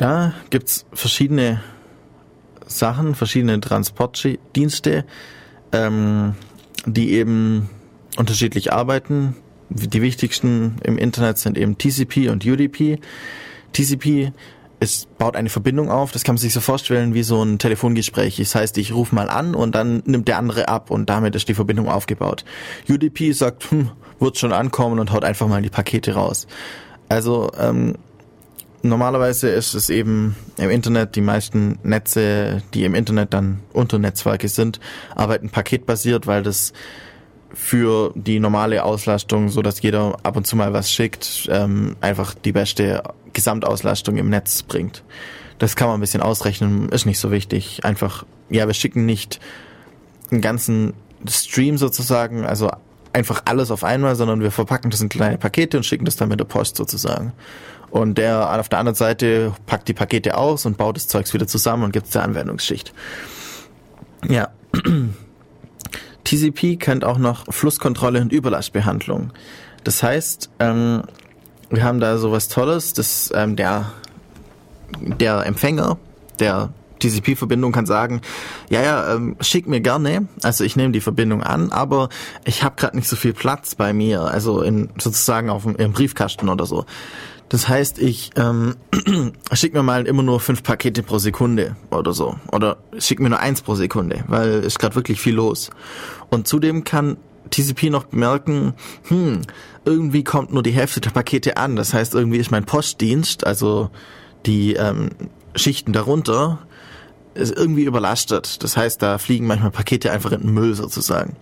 Da gibt's verschiedene Sachen, verschiedene Transportdienste, ähm, die eben unterschiedlich arbeiten. Die wichtigsten im Internet sind eben TCP und UDP. TCP es baut eine Verbindung auf, das kann man sich so vorstellen wie so ein Telefongespräch. Das heißt, ich rufe mal an und dann nimmt der andere ab und damit ist die Verbindung aufgebaut. UDP sagt, hm, wird schon ankommen und haut einfach mal die Pakete raus. Also ähm, normalerweise ist es eben im Internet, die meisten Netze, die im Internet dann unter Netzwerke sind, arbeiten paketbasiert, weil das für die normale Auslastung, so dass jeder ab und zu mal was schickt, ähm, einfach die beste Gesamtauslastung im Netz bringt. Das kann man ein bisschen ausrechnen, ist nicht so wichtig. Einfach, ja, wir schicken nicht einen ganzen Stream sozusagen, also einfach alles auf einmal, sondern wir verpacken das in kleine Pakete und schicken das dann mit der Post sozusagen. Und der auf der anderen Seite packt die Pakete aus und baut das Zeugs wieder zusammen und gibt es der Anwendungsschicht. Ja. TCP kennt auch noch Flusskontrolle und Überlastbehandlung. Das heißt, ähm, wir haben da sowas Tolles, dass ähm, der, der Empfänger, der TCP-Verbindung kann sagen, ja, ja, ähm, schick mir gerne, also ich nehme die Verbindung an, aber ich habe gerade nicht so viel Platz bei mir, also in sozusagen auf dem im Briefkasten oder so. Das heißt, ich ähm, schick mir mal immer nur fünf Pakete pro Sekunde oder so. Oder schick mir nur eins pro Sekunde, weil ist gerade wirklich viel los. Und zudem kann TCP noch bemerken, hm, irgendwie kommt nur die Hälfte der Pakete an. Das heißt, irgendwie ist mein Postdienst, also die ähm, Schichten darunter, ist irgendwie überlastet. Das heißt, da fliegen manchmal Pakete einfach in den Müll sozusagen.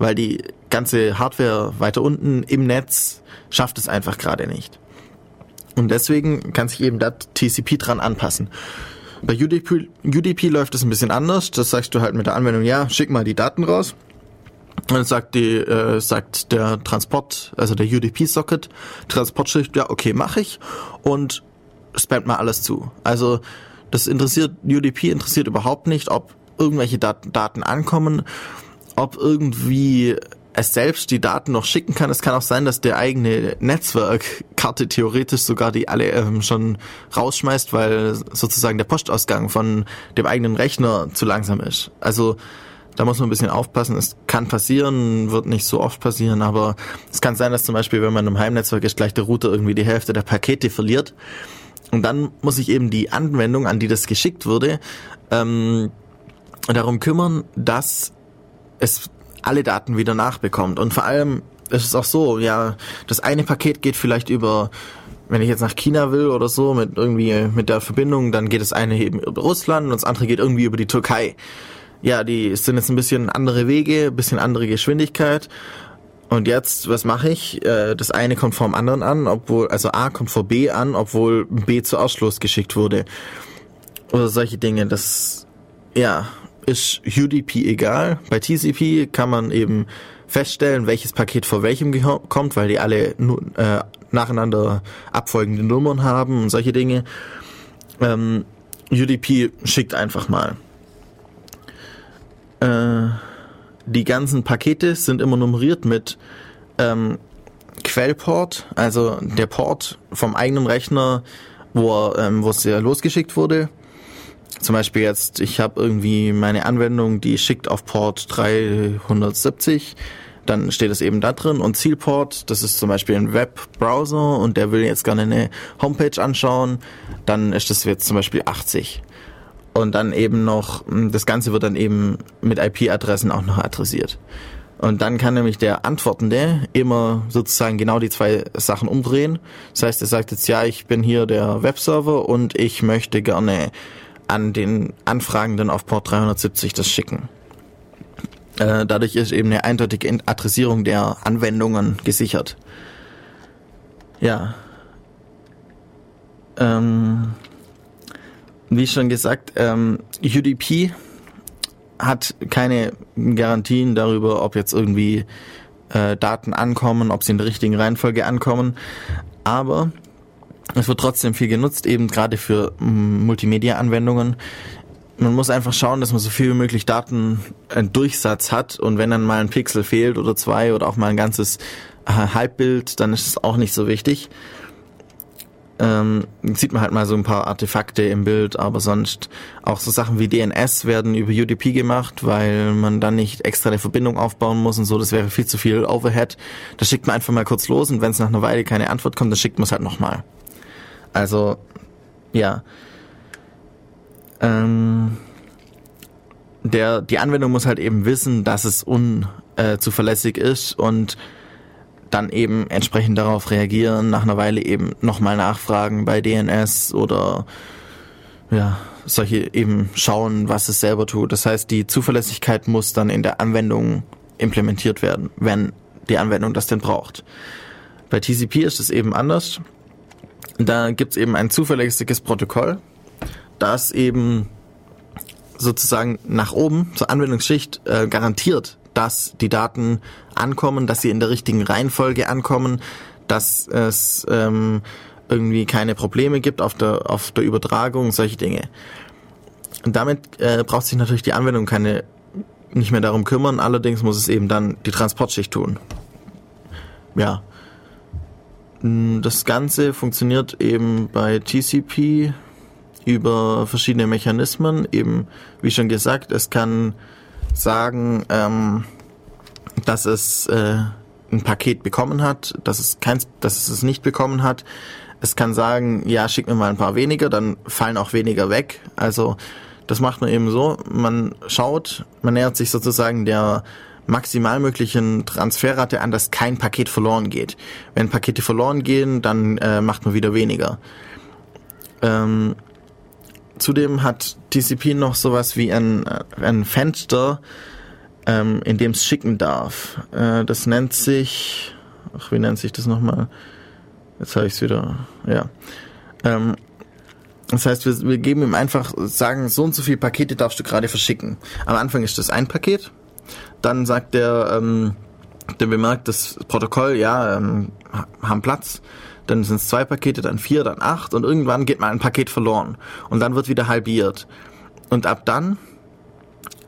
Weil die ganze Hardware weiter unten im Netz schafft es einfach gerade nicht. Und deswegen kann sich eben da TCP dran anpassen. Bei UDP, UDP läuft es ein bisschen anders. Das sagst du halt mit der Anwendung, ja, schick mal die Daten raus. Und dann sagt die, äh, sagt der Transport, also der UDP-Socket, Transportschicht, ja, okay, mache ich und spamt mal alles zu. Also das interessiert, UDP interessiert überhaupt nicht, ob irgendwelche Dat Daten ankommen, ob irgendwie es selbst die Daten noch schicken kann. Es kann auch sein, dass der eigene Netzwerkkarte theoretisch sogar die alle ähm, schon rausschmeißt, weil sozusagen der Postausgang von dem eigenen Rechner zu langsam ist. Also da muss man ein bisschen aufpassen. Es kann passieren, wird nicht so oft passieren, aber es kann sein, dass zum Beispiel, wenn man im Heimnetzwerk ist, gleich der Router irgendwie die Hälfte der Pakete verliert. Und dann muss sich eben die Anwendung, an die das geschickt wurde, ähm, darum kümmern, dass es alle Daten wieder nachbekommt. Und vor allem ist es auch so, ja, das eine Paket geht vielleicht über, wenn ich jetzt nach China will oder so, mit irgendwie mit der Verbindung, dann geht das eine eben über Russland und das andere geht irgendwie über die Türkei. Ja, die sind jetzt ein bisschen andere Wege, ein bisschen andere Geschwindigkeit. Und jetzt, was mache ich? Äh, das eine kommt vom anderen an, obwohl, also A kommt vor B an, obwohl B zuerst losgeschickt wurde. Oder solche Dinge, das, ja, ist UDP egal. Bei TCP kann man eben feststellen, welches Paket vor welchem kommt, weil die alle äh, nacheinander abfolgende Nummern haben und solche Dinge. Ähm, UDP schickt einfach mal. Äh, die ganzen Pakete sind immer nummeriert mit ähm, Quellport, also der Port vom eigenen Rechner, wo, ähm, es ja losgeschickt wurde zum Beispiel jetzt, ich habe irgendwie meine Anwendung, die schickt auf Port 370, dann steht es eben da drin und Zielport, das ist zum Beispiel ein Webbrowser und der will jetzt gerne eine Homepage anschauen, dann ist das jetzt zum Beispiel 80. Und dann eben noch, das Ganze wird dann eben mit IP-Adressen auch noch adressiert. Und dann kann nämlich der Antwortende immer sozusagen genau die zwei Sachen umdrehen. Das heißt, er sagt jetzt, ja, ich bin hier der Webserver und ich möchte gerne an den Anfragenden auf Port 370 das schicken. Äh, dadurch ist eben eine eindeutige Adressierung der Anwendungen gesichert. Ja. Ähm, wie schon gesagt, ähm, UDP hat keine Garantien darüber, ob jetzt irgendwie äh, Daten ankommen, ob sie in der richtigen Reihenfolge ankommen. Aber es wird trotzdem viel genutzt, eben gerade für mm, Multimedia-Anwendungen. Man muss einfach schauen, dass man so viel wie möglich Datendurchsatz äh, hat und wenn dann mal ein Pixel fehlt oder zwei oder auch mal ein ganzes äh, Halbbild, dann ist es auch nicht so wichtig. Ähm, sieht man halt mal so ein paar Artefakte im Bild, aber sonst auch so Sachen wie DNS werden über UDP gemacht, weil man dann nicht extra eine Verbindung aufbauen muss und so, das wäre viel zu viel Overhead. Da schickt man einfach mal kurz los und wenn es nach einer Weile keine Antwort kommt, dann schickt man es halt nochmal. Also, ja. Ähm, der, die Anwendung muss halt eben wissen, dass es unzuverlässig äh, ist und dann eben entsprechend darauf reagieren, nach einer Weile eben nochmal nachfragen bei DNS oder ja, solche eben schauen, was es selber tut. Das heißt, die Zuverlässigkeit muss dann in der Anwendung implementiert werden, wenn die Anwendung das denn braucht. Bei TCP ist es eben anders. Da gibt's eben ein zuverlässiges Protokoll, das eben sozusagen nach oben zur Anwendungsschicht äh, garantiert, dass die Daten ankommen, dass sie in der richtigen Reihenfolge ankommen, dass es ähm, irgendwie keine Probleme gibt auf der, auf der Übertragung, solche Dinge. Und damit äh, braucht sich natürlich die Anwendung keine nicht mehr darum kümmern, allerdings muss es eben dann die Transportschicht tun. Ja. Das Ganze funktioniert eben bei TCP über verschiedene Mechanismen. Eben, wie schon gesagt, es kann sagen, ähm, dass es äh, ein Paket bekommen hat, dass es keins, dass es es nicht bekommen hat. Es kann sagen, ja, schick mir mal ein paar weniger, dann fallen auch weniger weg. Also das macht man eben so. Man schaut, man nähert sich sozusagen der maximal möglichen Transferrate an, dass kein Paket verloren geht. Wenn Pakete verloren gehen, dann äh, macht man wieder weniger. Ähm, zudem hat TCP noch sowas wie ein, äh, ein Fenster, ähm, in dem es schicken darf. Äh, das nennt sich, ach, wie nennt sich das nochmal? Jetzt habe ich es wieder, ja. Ähm, Das heißt, wir, wir geben ihm einfach, sagen, so und so viele Pakete darfst du gerade verschicken. Am Anfang ist das ein Paket, dann sagt der, ähm, der bemerkt das Protokoll, ja, ähm, haben Platz, dann sind es zwei Pakete, dann vier, dann acht und irgendwann geht mal ein Paket verloren und dann wird wieder halbiert. Und ab dann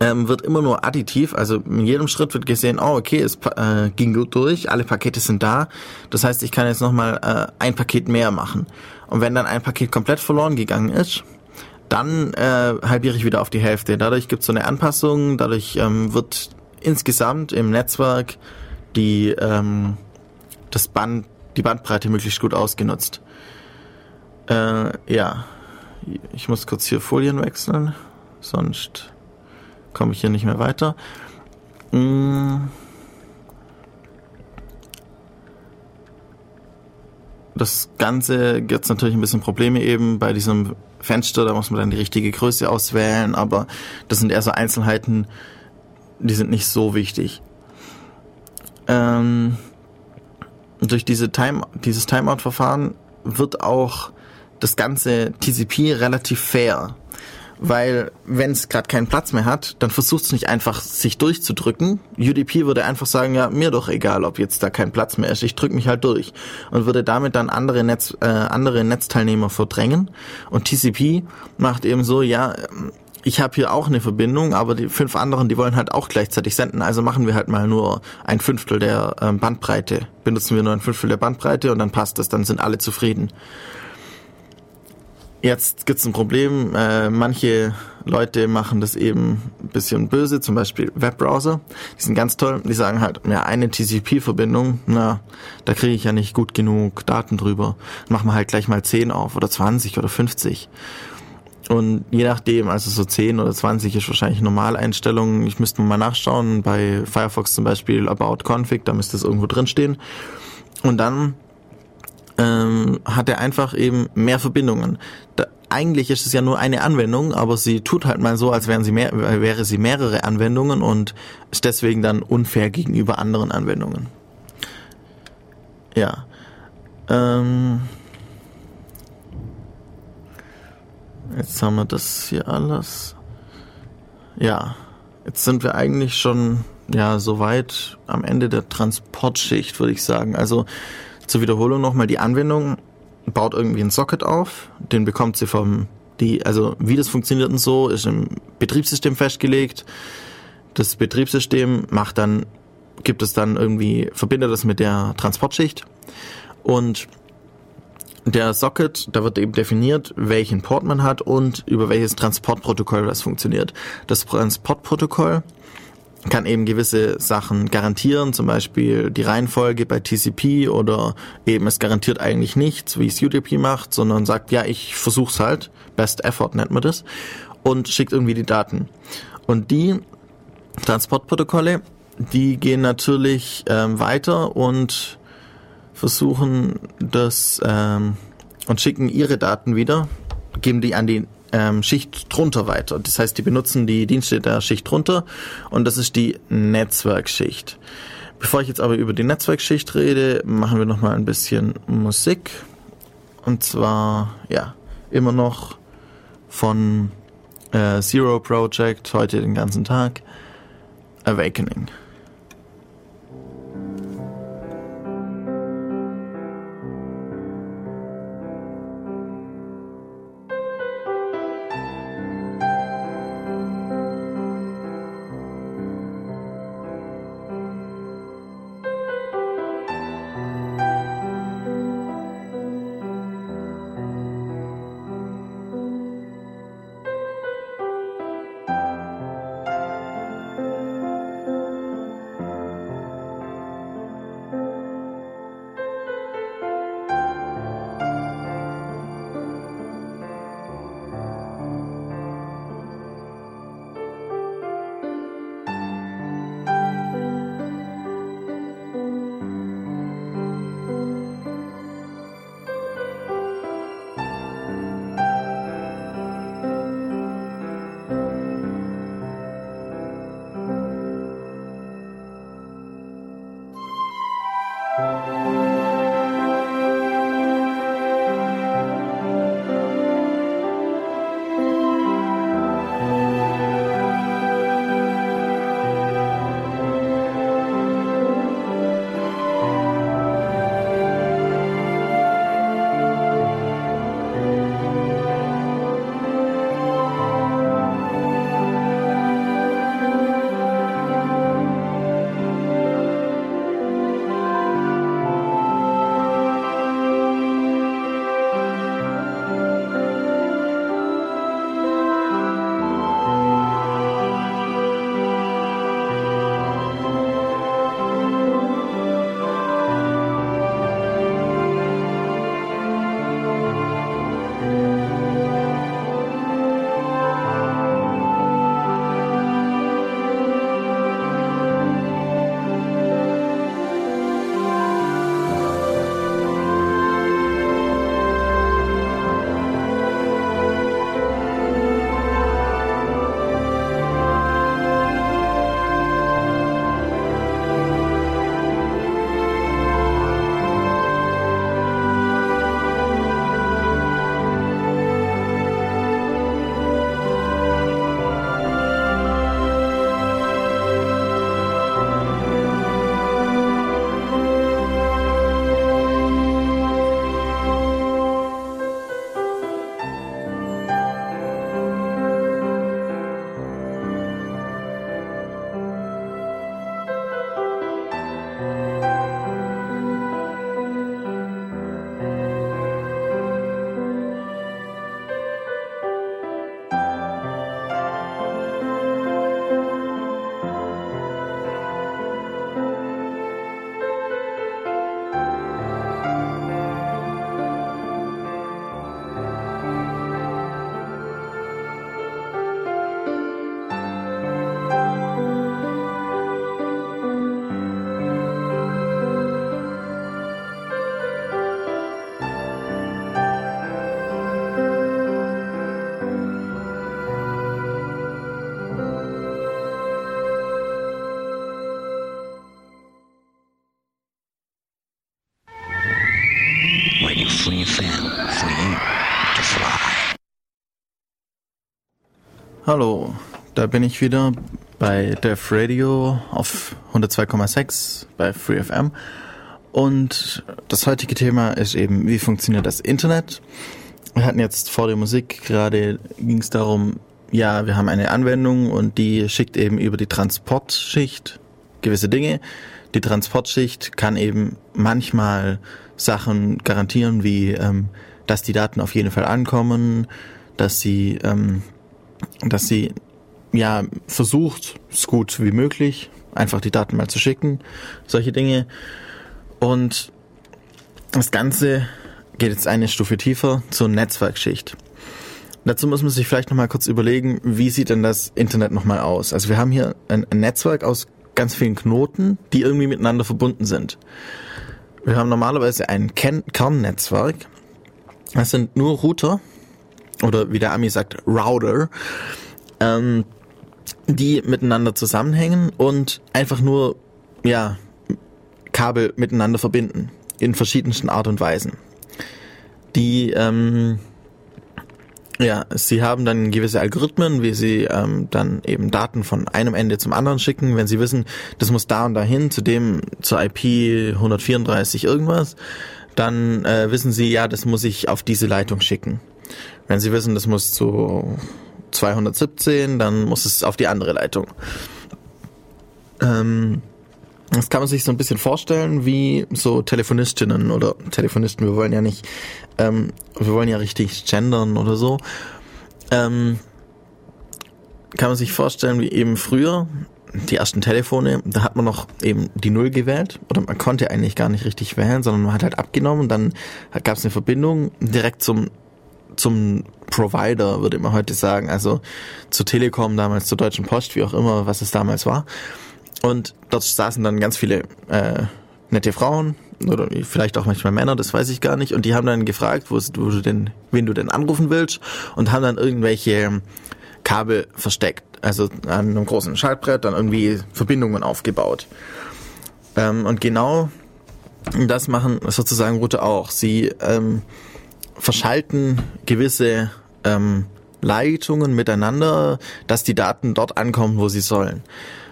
ähm, wird immer nur additiv, also in jedem Schritt wird gesehen, oh okay, es äh, ging gut durch, alle Pakete sind da, das heißt, ich kann jetzt nochmal äh, ein Paket mehr machen. Und wenn dann ein Paket komplett verloren gegangen ist, dann äh, halbiere ich wieder auf die Hälfte. Dadurch gibt es so eine Anpassung, dadurch ähm, wird insgesamt im Netzwerk die, ähm, das Band, die Bandbreite möglichst gut ausgenutzt. Äh, ja, ich muss kurz hier Folien wechseln, sonst komme ich hier nicht mehr weiter. Mm. Das Ganze gibt natürlich ein bisschen Probleme eben bei diesem Fenster, da muss man dann die richtige Größe auswählen, aber das sind eher so Einzelheiten, die sind nicht so wichtig. Ähm, durch diese Time, dieses Timeout-Verfahren wird auch das ganze TCP relativ fair weil wenn es gerade keinen Platz mehr hat, dann versucht es nicht einfach sich durchzudrücken. UDP würde einfach sagen, ja, mir doch egal, ob jetzt da kein Platz mehr ist, ich drücke mich halt durch und würde damit dann andere Netz äh, andere Netzteilnehmer verdrängen und TCP macht eben so, ja, ich habe hier auch eine Verbindung, aber die fünf anderen, die wollen halt auch gleichzeitig senden. Also machen wir halt mal nur ein Fünftel der ähm, Bandbreite. Benutzen wir nur ein Fünftel der Bandbreite und dann passt das, dann sind alle zufrieden. Jetzt gibt's ein Problem. Äh, manche Leute machen das eben ein bisschen böse, zum Beispiel Webbrowser. Die sind ganz toll. Die sagen halt, ja, eine TCP-Verbindung, na, da kriege ich ja nicht gut genug Daten drüber. Machen wir halt gleich mal 10 auf oder 20 oder 50. Und je nachdem, also so 10 oder 20 ist wahrscheinlich Normaleinstellungen. Ich müsste mal nachschauen, bei Firefox zum Beispiel About Config, da müsste es irgendwo drin stehen. Und dann ähm, hat er einfach eben mehr Verbindungen. Da, eigentlich ist es ja nur eine Anwendung, aber sie tut halt mal so, als wären sie mehr, wäre sie mehrere Anwendungen und ist deswegen dann unfair gegenüber anderen Anwendungen. Ja. Ähm, jetzt haben wir das hier alles. Ja, jetzt sind wir eigentlich schon ja soweit am Ende der Transportschicht, würde ich sagen. Also zur Wiederholung nochmal, die Anwendung baut irgendwie ein Socket auf, den bekommt sie vom, die, also wie das funktioniert und so, ist im Betriebssystem festgelegt. Das Betriebssystem macht dann, gibt es dann irgendwie, verbindet das mit der Transportschicht und der Socket, da wird eben definiert, welchen Port man hat und über welches Transportprotokoll das funktioniert. Das Transportprotokoll kann eben gewisse Sachen garantieren, zum Beispiel die Reihenfolge bei TCP oder eben es garantiert eigentlich nichts, wie es UDP macht, sondern sagt, ja, ich versuch's halt, Best Effort nennt man das, und schickt irgendwie die Daten. Und die Transportprotokolle, die gehen natürlich ähm, weiter und versuchen das ähm, und schicken ihre Daten wieder, geben die an die ähm, Schicht drunter weiter. Das heißt, die benutzen die Dienste der Schicht drunter und das ist die Netzwerkschicht. Bevor ich jetzt aber über die Netzwerkschicht rede, machen wir noch mal ein bisschen Musik. Und zwar, ja, immer noch von äh, Zero Project, heute den ganzen Tag, Awakening. Hallo, da bin ich wieder bei Def Radio auf 102,6 bei FreeFM. Und das heutige Thema ist eben, wie funktioniert das Internet? Wir hatten jetzt vor der Musik gerade ging es darum, ja, wir haben eine Anwendung und die schickt eben über die Transportschicht gewisse Dinge. Die Transportschicht kann eben manchmal Sachen garantieren, wie ähm, dass die Daten auf jeden Fall ankommen, dass sie, ähm, dass sie ja versucht, so gut wie möglich, einfach die Daten mal zu schicken, solche Dinge. Und das Ganze geht jetzt eine Stufe tiefer zur Netzwerkschicht. Dazu muss man sich vielleicht nochmal kurz überlegen, wie sieht denn das Internet nochmal aus? Also wir haben hier ein, ein Netzwerk aus ganz vielen Knoten, die irgendwie miteinander verbunden sind. Wir haben normalerweise ein Kernnetzwerk. Das sind nur Router oder wie der Ami sagt, Router, ähm, die miteinander zusammenhängen und einfach nur ja Kabel miteinander verbinden in verschiedensten Art und Weisen. Die ähm, ja, sie haben dann gewisse Algorithmen, wie sie ähm, dann eben Daten von einem Ende zum anderen schicken, wenn sie wissen, das muss da und dahin, zu dem zur IP 134 irgendwas, dann äh, wissen sie, ja, das muss ich auf diese Leitung schicken. Wenn sie wissen, das muss zu 217, dann muss es auf die andere Leitung. Ähm, das kann man sich so ein bisschen vorstellen wie so Telefonistinnen oder Telefonisten. Wir wollen ja nicht, ähm, wir wollen ja richtig gendern oder so. Ähm, kann man sich vorstellen wie eben früher die ersten Telefone, da hat man noch eben die Null gewählt oder man konnte eigentlich gar nicht richtig wählen, sondern man hat halt abgenommen, dann gab es eine Verbindung direkt zum zum Provider, würde man heute sagen, also zur Telekom damals, zur Deutschen Post, wie auch immer, was es damals war. Und dort saßen dann ganz viele äh, nette Frauen oder vielleicht auch manchmal Männer, das weiß ich gar nicht. Und die haben dann gefragt, wo, wo du denn, wen du denn anrufen willst und haben dann irgendwelche Kabel versteckt. Also an einem großen Schaltbrett dann irgendwie Verbindungen aufgebaut. Ähm, und genau das machen sozusagen Route auch. Sie ähm, verschalten gewisse ähm, Leitungen miteinander, dass die Daten dort ankommen, wo sie sollen.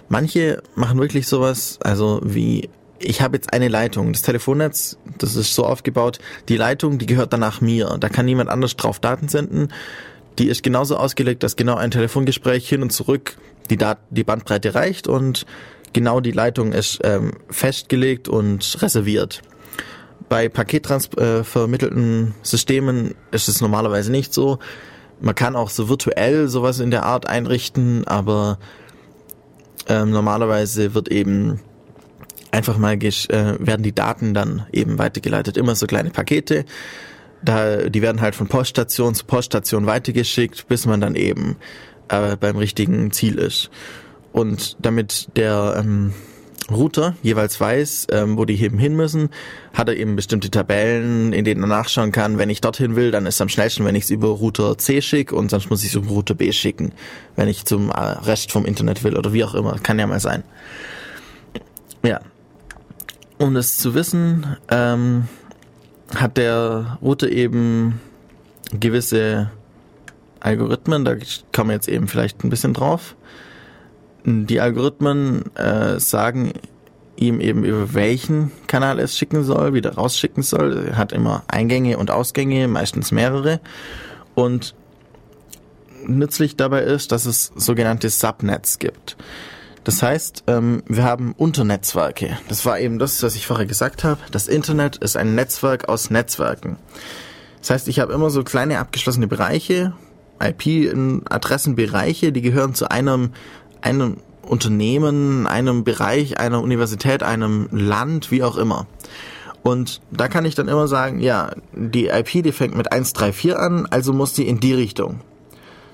Manche machen wirklich sowas, also wie ich habe jetzt eine Leitung. Das Telefonnetz, das ist so aufgebaut, die Leitung, die gehört danach mir. Da kann niemand anders drauf Daten senden. Die ist genauso ausgelegt, dass genau ein Telefongespräch hin und zurück die, Dat die Bandbreite reicht und genau die Leitung ist ähm, festgelegt und reserviert. Bei pakettransvermittelten äh, Systemen ist es normalerweise nicht so. Man kann auch so virtuell sowas in der Art einrichten, aber ähm, normalerweise wird eben einfach mal äh, werden die Daten dann eben weitergeleitet, immer so kleine Pakete. Da, die werden halt von Poststation zu Poststation weitergeschickt, bis man dann eben äh, beim richtigen Ziel ist. Und damit der ähm, Router jeweils weiß, ähm, wo die eben hin müssen, hat er eben bestimmte Tabellen, in denen er nachschauen kann, wenn ich dorthin will, dann ist es am schnellsten, wenn ich es über Router C schicke und sonst muss ich es über Router B schicken, wenn ich zum äh, Rest vom Internet will oder wie auch immer. Kann ja mal sein. Ja. Um es zu wissen, ähm, hat der Router eben gewisse Algorithmen, da kommen wir jetzt eben vielleicht ein bisschen drauf die Algorithmen äh, sagen ihm eben über welchen Kanal es schicken soll, wieder rausschicken soll. Er hat immer Eingänge und Ausgänge, meistens mehrere. Und nützlich dabei ist, dass es sogenannte Subnets gibt. Das heißt, ähm, wir haben Unternetzwerke. Das war eben das, was ich vorher gesagt habe. Das Internet ist ein Netzwerk aus Netzwerken. Das heißt, ich habe immer so kleine abgeschlossene Bereiche, IP-Adressenbereiche, die gehören zu einem einem Unternehmen, einem Bereich, einer Universität, einem Land, wie auch immer. Und da kann ich dann immer sagen, ja, die IP, die fängt mit 134 an, also muss die in die Richtung.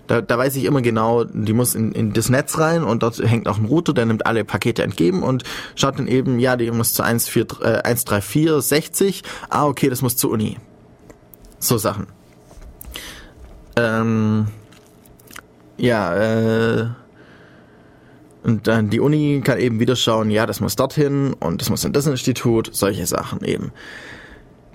Da, da weiß ich immer genau, die muss in, in das Netz rein und dort hängt auch ein Router, der nimmt alle Pakete entgegen und schaut dann eben, ja, die muss zu 134, äh, 134 60. Ah, okay, das muss zur Uni. So Sachen. Ähm, ja, äh, und dann die Uni kann eben wieder schauen, ja, das muss dorthin und das muss in das Institut, solche Sachen eben.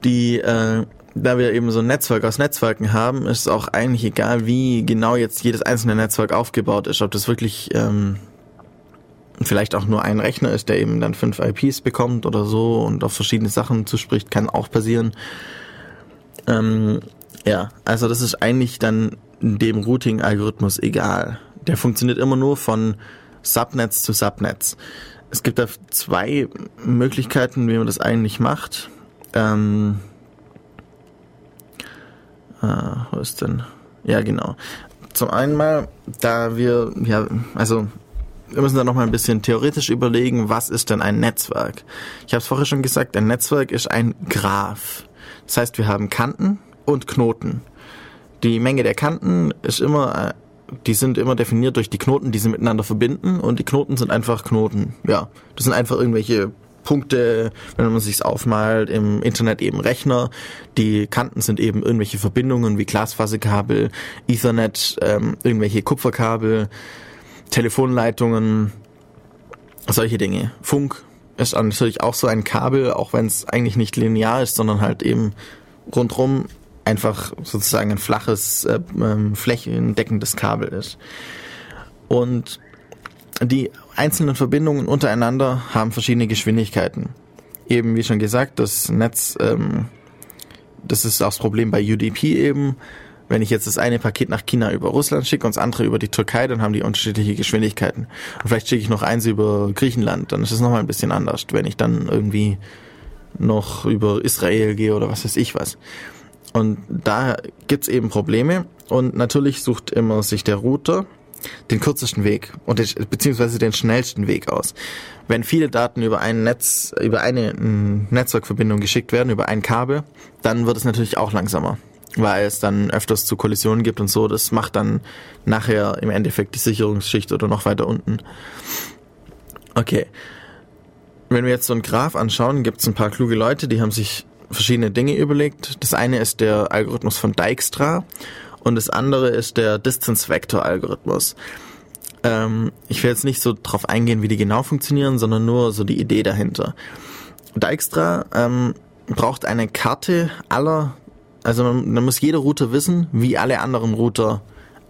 Die, äh, da wir eben so ein Netzwerk aus Netzwerken haben, ist es auch eigentlich egal, wie genau jetzt jedes einzelne Netzwerk aufgebaut ist. Ob das wirklich ähm, vielleicht auch nur ein Rechner ist, der eben dann fünf IPs bekommt oder so und auf verschiedene Sachen zuspricht, kann auch passieren. Ähm, ja, also das ist eigentlich dann dem Routing-Algorithmus egal. Der funktioniert immer nur von Subnetz zu Subnetz. Es gibt da zwei Möglichkeiten, wie man das eigentlich macht. Ähm, Ah, wo ist denn? Ja, genau. Zum einen mal, da wir, ja, also wir müssen da nochmal ein bisschen theoretisch überlegen, was ist denn ein Netzwerk? Ich habe es vorher schon gesagt, ein Netzwerk ist ein Graph. Das heißt, wir haben Kanten und Knoten. Die Menge der Kanten ist immer, äh, die sind immer definiert durch die Knoten, die sie miteinander verbinden und die Knoten sind einfach Knoten. Ja, das sind einfach irgendwelche Punkte, wenn man sich's aufmalt, im Internet eben Rechner. Die Kanten sind eben irgendwelche Verbindungen wie Glasfaserkabel, Ethernet, ähm, irgendwelche Kupferkabel, Telefonleitungen, solche Dinge. Funk ist natürlich auch so ein Kabel, auch wenn es eigentlich nicht linear ist, sondern halt eben rundrum einfach sozusagen ein flaches, äh, ähm, flächendeckendes Kabel ist. Und die einzelnen Verbindungen untereinander haben verschiedene Geschwindigkeiten. Eben wie schon gesagt, das Netz, ähm, das ist auch das Problem bei UDP eben. Wenn ich jetzt das eine Paket nach China über Russland schicke und das andere über die Türkei, dann haben die unterschiedliche Geschwindigkeiten. Und vielleicht schicke ich noch eins über Griechenland, dann ist es nochmal ein bisschen anders. Wenn ich dann irgendwie noch über Israel gehe oder was weiß ich was. Und da gibt's eben Probleme. Und natürlich sucht immer sich der Router den kürzesten Weg und den, beziehungsweise den schnellsten Weg aus. Wenn viele Daten über ein Netz, über eine Netzwerkverbindung geschickt werden, über ein Kabel, dann wird es natürlich auch langsamer, weil es dann öfters zu Kollisionen gibt und so. Das macht dann nachher im Endeffekt die Sicherungsschicht oder noch weiter unten. Okay. Wenn wir jetzt so einen Graph anschauen, gibt es ein paar kluge Leute, die haben sich verschiedene Dinge überlegt. Das eine ist der Algorithmus von Dijkstra und das andere ist der Distance Vector Algorithmus. Ähm, ich will jetzt nicht so drauf eingehen, wie die genau funktionieren, sondern nur so die Idee dahinter. Dijkstra ähm, braucht eine Karte aller, also man, man muss jeder Router wissen, wie alle anderen Router,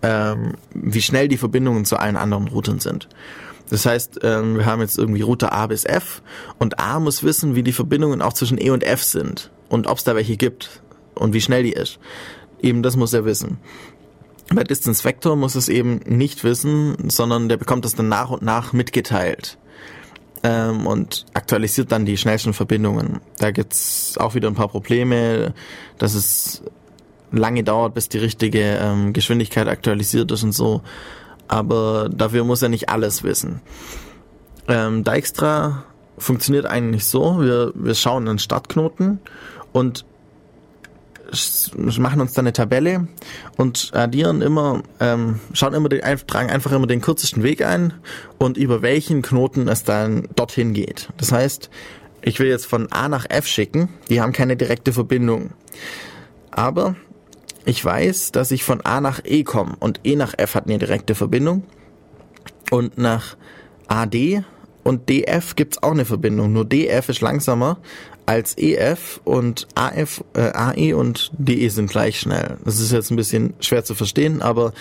ähm, wie schnell die Verbindungen zu allen anderen Routern sind. Das heißt, ähm, wir haben jetzt irgendwie Router A bis F und A muss wissen, wie die Verbindungen auch zwischen E und F sind und ob es da welche gibt und wie schnell die ist. Eben das muss er wissen. Bei Distance Vector muss es eben nicht wissen, sondern der bekommt es dann nach und nach mitgeteilt ähm, und aktualisiert dann die schnellsten Verbindungen. Da gibt's auch wieder ein paar Probleme, dass es lange dauert, bis die richtige ähm, Geschwindigkeit aktualisiert ist und so. Aber dafür muss er nicht alles wissen. Ähm, Dijkstra funktioniert eigentlich so, wir, wir schauen einen Startknoten und machen uns dann eine Tabelle und addieren immer, ähm, schauen immer den, tragen einfach immer den kürzesten Weg ein und über welchen Knoten es dann dorthin geht. Das heißt, ich will jetzt von A nach F schicken, die haben keine direkte Verbindung. Aber ich weiß, dass ich von A nach E komme und E nach F hat eine direkte Verbindung und nach AD und DF gibt's auch eine Verbindung. Nur DF ist langsamer als EF und AF, äh, AE und DE sind gleich schnell. Das ist jetzt ein bisschen schwer zu verstehen, aber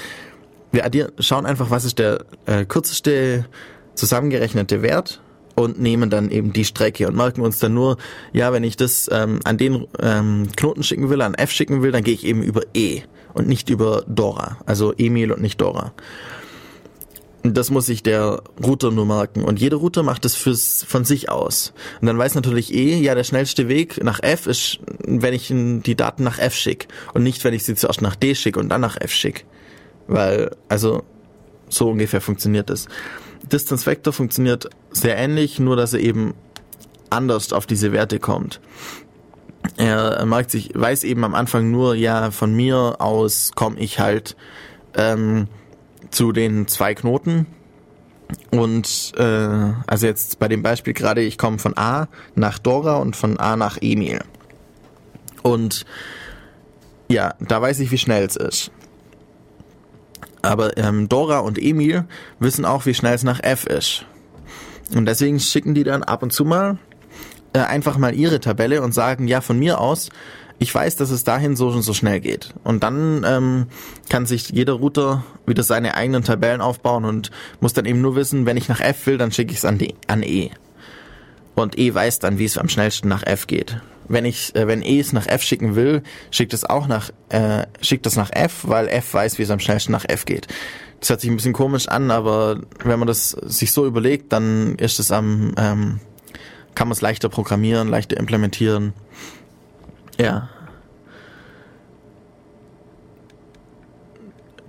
wir addieren, schauen einfach, was ist der äh, kürzeste zusammengerechnete Wert und nehmen dann eben die Strecke und merken uns dann nur, ja, wenn ich das ähm, an den ähm, Knoten schicken will, an F schicken will, dann gehe ich eben über E und nicht über Dora, also Emil und nicht Dora. Das muss sich der Router nur merken. Und jeder Router macht das fürs, von sich aus. Und dann weiß natürlich eh, ja, der schnellste Weg nach F ist, wenn ich die Daten nach F schicke. Und nicht, wenn ich sie zuerst nach D schicke und dann nach F schicke. Weil, also, so ungefähr funktioniert das. Distance Vector funktioniert sehr ähnlich, nur dass er eben anders auf diese Werte kommt. Er merkt sich, weiß eben am Anfang nur, ja, von mir aus komme ich halt, ähm, zu den zwei Knoten. Und äh, also jetzt bei dem Beispiel gerade, ich komme von A nach Dora und von A nach Emil. Und ja, da weiß ich, wie schnell es ist. Aber ähm, Dora und Emil wissen auch, wie schnell es nach F ist. Und deswegen schicken die dann ab und zu mal äh, einfach mal ihre Tabelle und sagen, ja, von mir aus, ich weiß, dass es dahin so und so schnell geht. Und dann ähm, kann sich jeder Router wieder seine eigenen Tabellen aufbauen und muss dann eben nur wissen, wenn ich nach F will, dann schicke ich es an, an E. Und E weiß dann, wie es am schnellsten nach F geht. Wenn ich, äh, wenn E es nach F schicken will, schickt es auch nach, äh, schickt es nach F, weil F weiß, wie es am schnellsten nach F geht. Das hört sich ein bisschen komisch an, aber wenn man das sich so überlegt, dann ist es am, ähm, kann man es leichter programmieren, leichter implementieren. Ja.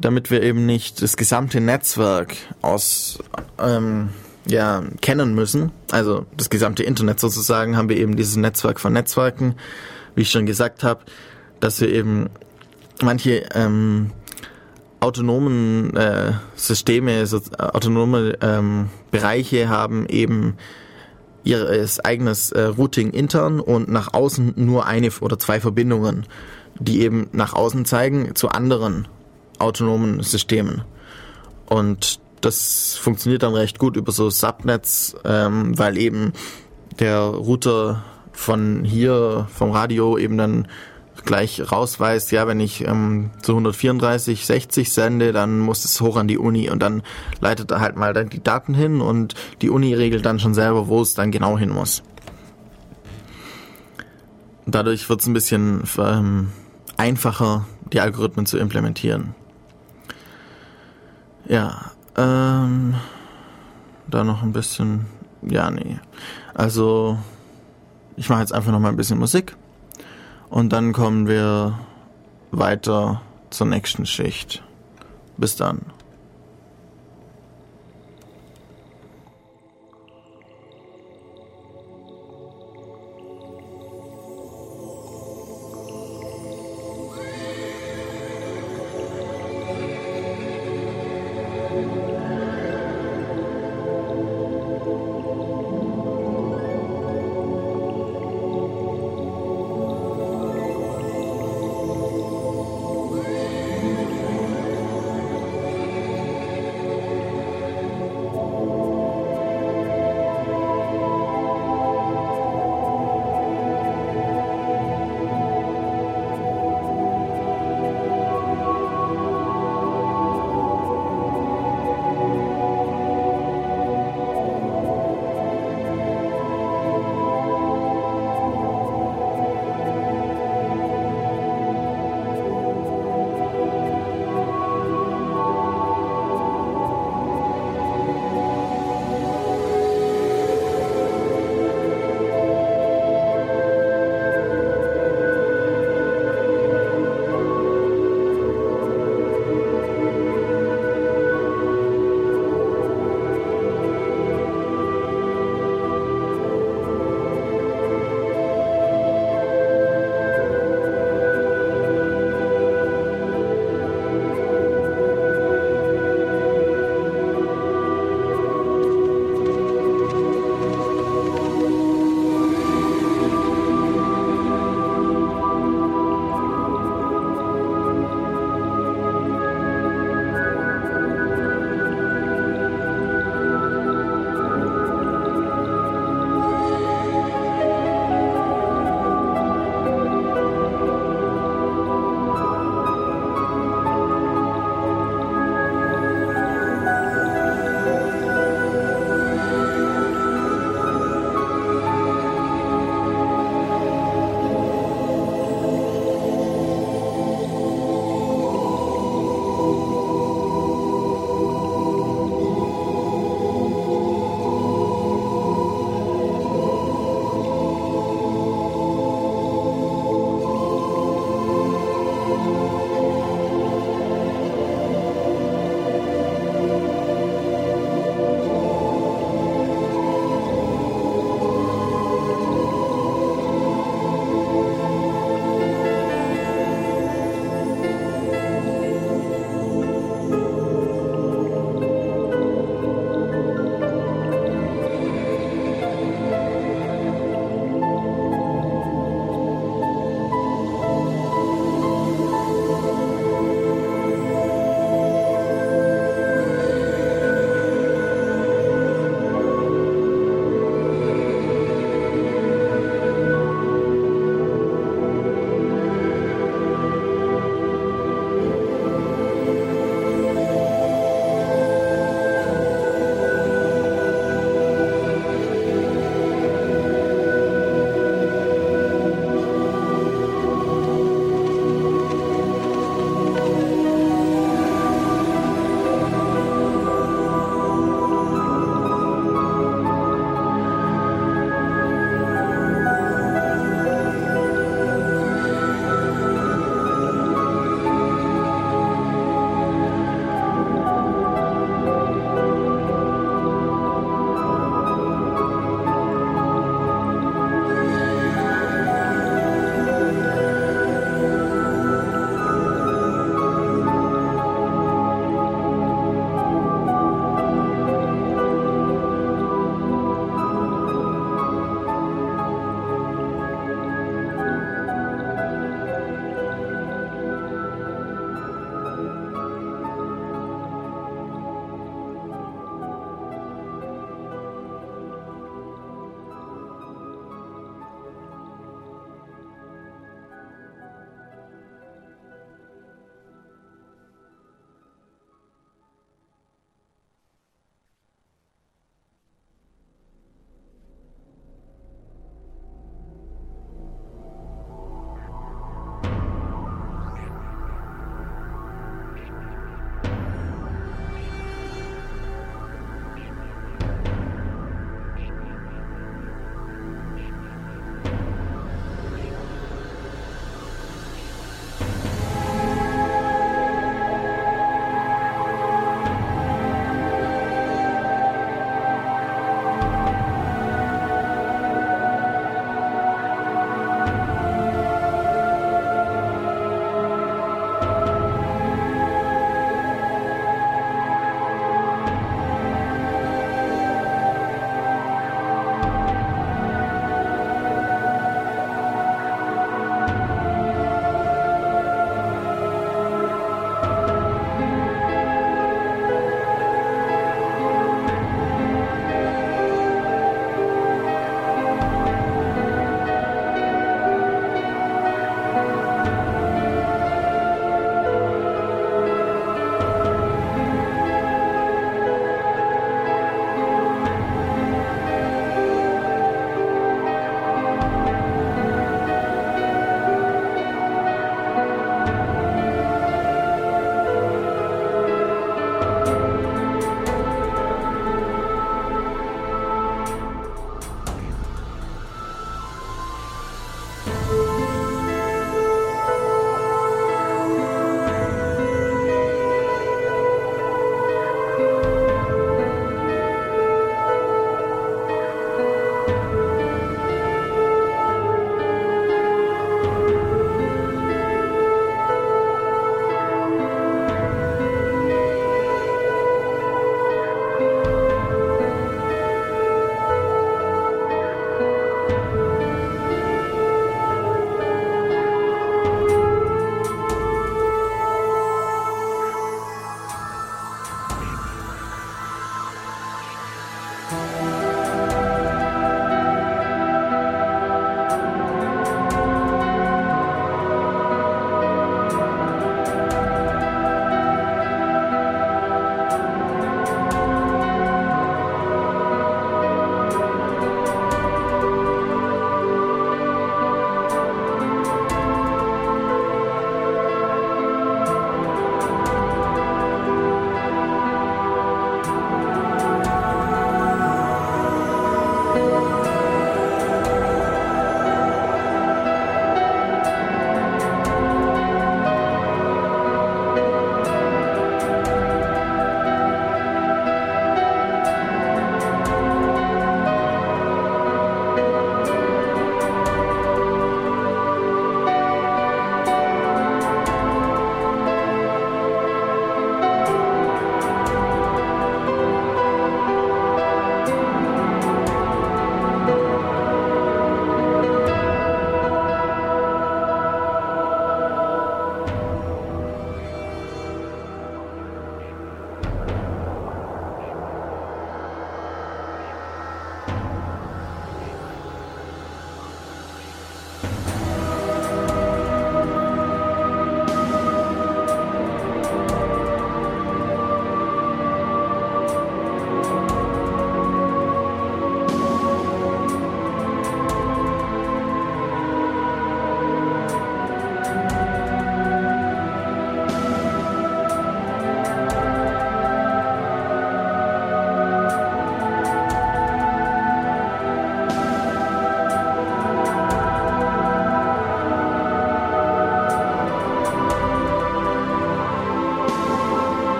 Damit wir eben nicht das gesamte Netzwerk aus ähm, ja, kennen müssen, also das gesamte Internet sozusagen, haben wir eben dieses Netzwerk von Netzwerken, wie ich schon gesagt habe, dass wir eben manche ähm, autonomen äh, Systeme, so, autonome ähm, Bereiche haben eben ihr eigenes äh, Routing intern und nach außen nur eine oder zwei Verbindungen, die eben nach außen zeigen zu anderen autonomen Systemen. Und das funktioniert dann recht gut über so Subnets, ähm, weil eben der Router von hier vom Radio eben dann gleich rausweist, ja, wenn ich ähm, zu 134, 60 sende, dann muss es hoch an die Uni und dann leitet er halt mal dann die Daten hin und die Uni regelt dann schon selber, wo es dann genau hin muss. Dadurch wird es ein bisschen ähm, einfacher, die Algorithmen zu implementieren. Ja, ähm, da noch ein bisschen, ja, nee. Also, ich mache jetzt einfach noch mal ein bisschen Musik. Und dann kommen wir weiter zur nächsten Schicht. Bis dann.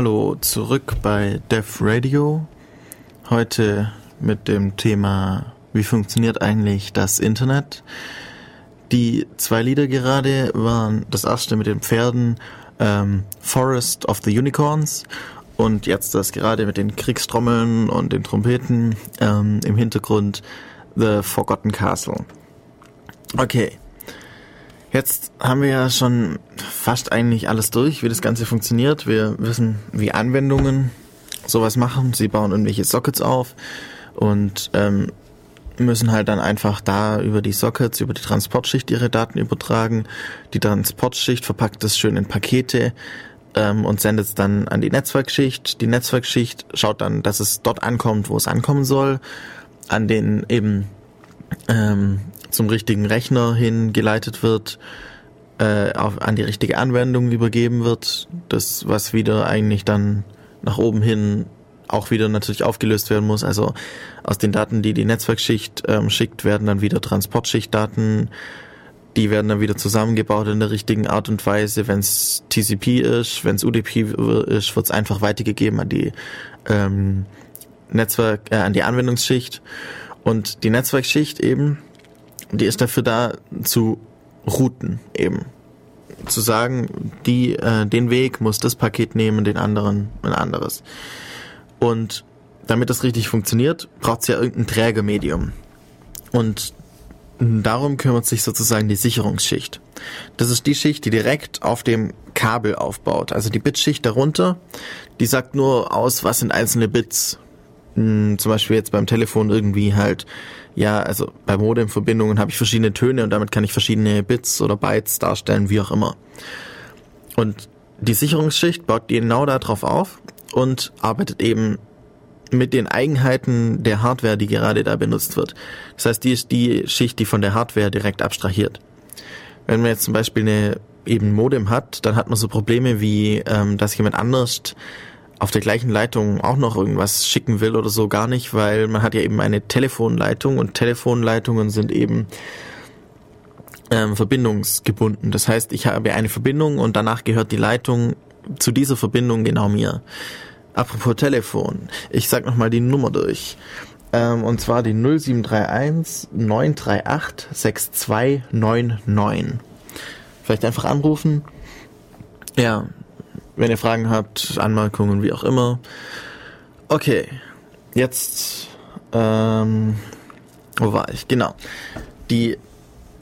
Hallo, zurück bei Def Radio. Heute mit dem Thema, wie funktioniert eigentlich das Internet? Die zwei Lieder gerade waren das erste mit den Pferden, ähm, Forest of the Unicorns und jetzt das gerade mit den Kriegstrommeln und den Trompeten ähm, im Hintergrund The Forgotten Castle. Okay. Jetzt haben wir ja schon fast eigentlich alles durch, wie das Ganze funktioniert. Wir wissen, wie Anwendungen sowas machen. Sie bauen irgendwelche Sockets auf und ähm, müssen halt dann einfach da über die Sockets, über die Transportschicht ihre Daten übertragen. Die Transportschicht verpackt das schön in Pakete ähm, und sendet es dann an die Netzwerkschicht. Die Netzwerkschicht schaut dann, dass es dort ankommt, wo es ankommen soll, an den eben ähm, zum richtigen Rechner hingeleitet wird, äh, auf, an die richtige Anwendung übergeben wird, das was wieder eigentlich dann nach oben hin auch wieder natürlich aufgelöst werden muss. Also aus den Daten, die die Netzwerkschicht ähm, schickt, werden dann wieder Transportschichtdaten. Die werden dann wieder zusammengebaut in der richtigen Art und Weise. Wenn es TCP ist, wenn es UDP ist, wird es einfach weitergegeben an die ähm, Netzwerk, äh, an die Anwendungsschicht. Und die Netzwerkschicht eben, die ist dafür da zu routen eben. Zu sagen, die, äh, den Weg muss das Paket nehmen, den anderen ein anderes. Und damit das richtig funktioniert, braucht es ja irgendein Trägermedium. Und darum kümmert sich sozusagen die Sicherungsschicht. Das ist die Schicht, die direkt auf dem Kabel aufbaut. Also die Bitschicht darunter, die sagt nur aus, was sind einzelne Bits. Hm, zum Beispiel jetzt beim Telefon irgendwie halt, ja, also bei Modemverbindungen habe ich verschiedene Töne und damit kann ich verschiedene Bits oder Bytes darstellen, wie auch immer. Und die Sicherungsschicht baut genau darauf auf und arbeitet eben mit den Eigenheiten der Hardware, die gerade da benutzt wird. Das heißt, die ist die Schicht, die von der Hardware direkt abstrahiert. Wenn man jetzt zum Beispiel eine eben Modem hat, dann hat man so Probleme wie, ähm, dass jemand anders auf der gleichen Leitung auch noch irgendwas schicken will oder so gar nicht, weil man hat ja eben eine Telefonleitung und Telefonleitungen sind eben ähm, verbindungsgebunden. Das heißt, ich habe eine Verbindung und danach gehört die Leitung zu dieser Verbindung genau mir. Apropos Telefon, ich sag nochmal die Nummer durch. Ähm, und zwar die 0731 938 6299. Vielleicht einfach anrufen. Ja, wenn ihr Fragen habt, Anmerkungen, wie auch immer. Okay, jetzt, ähm, wo war ich? Genau. Die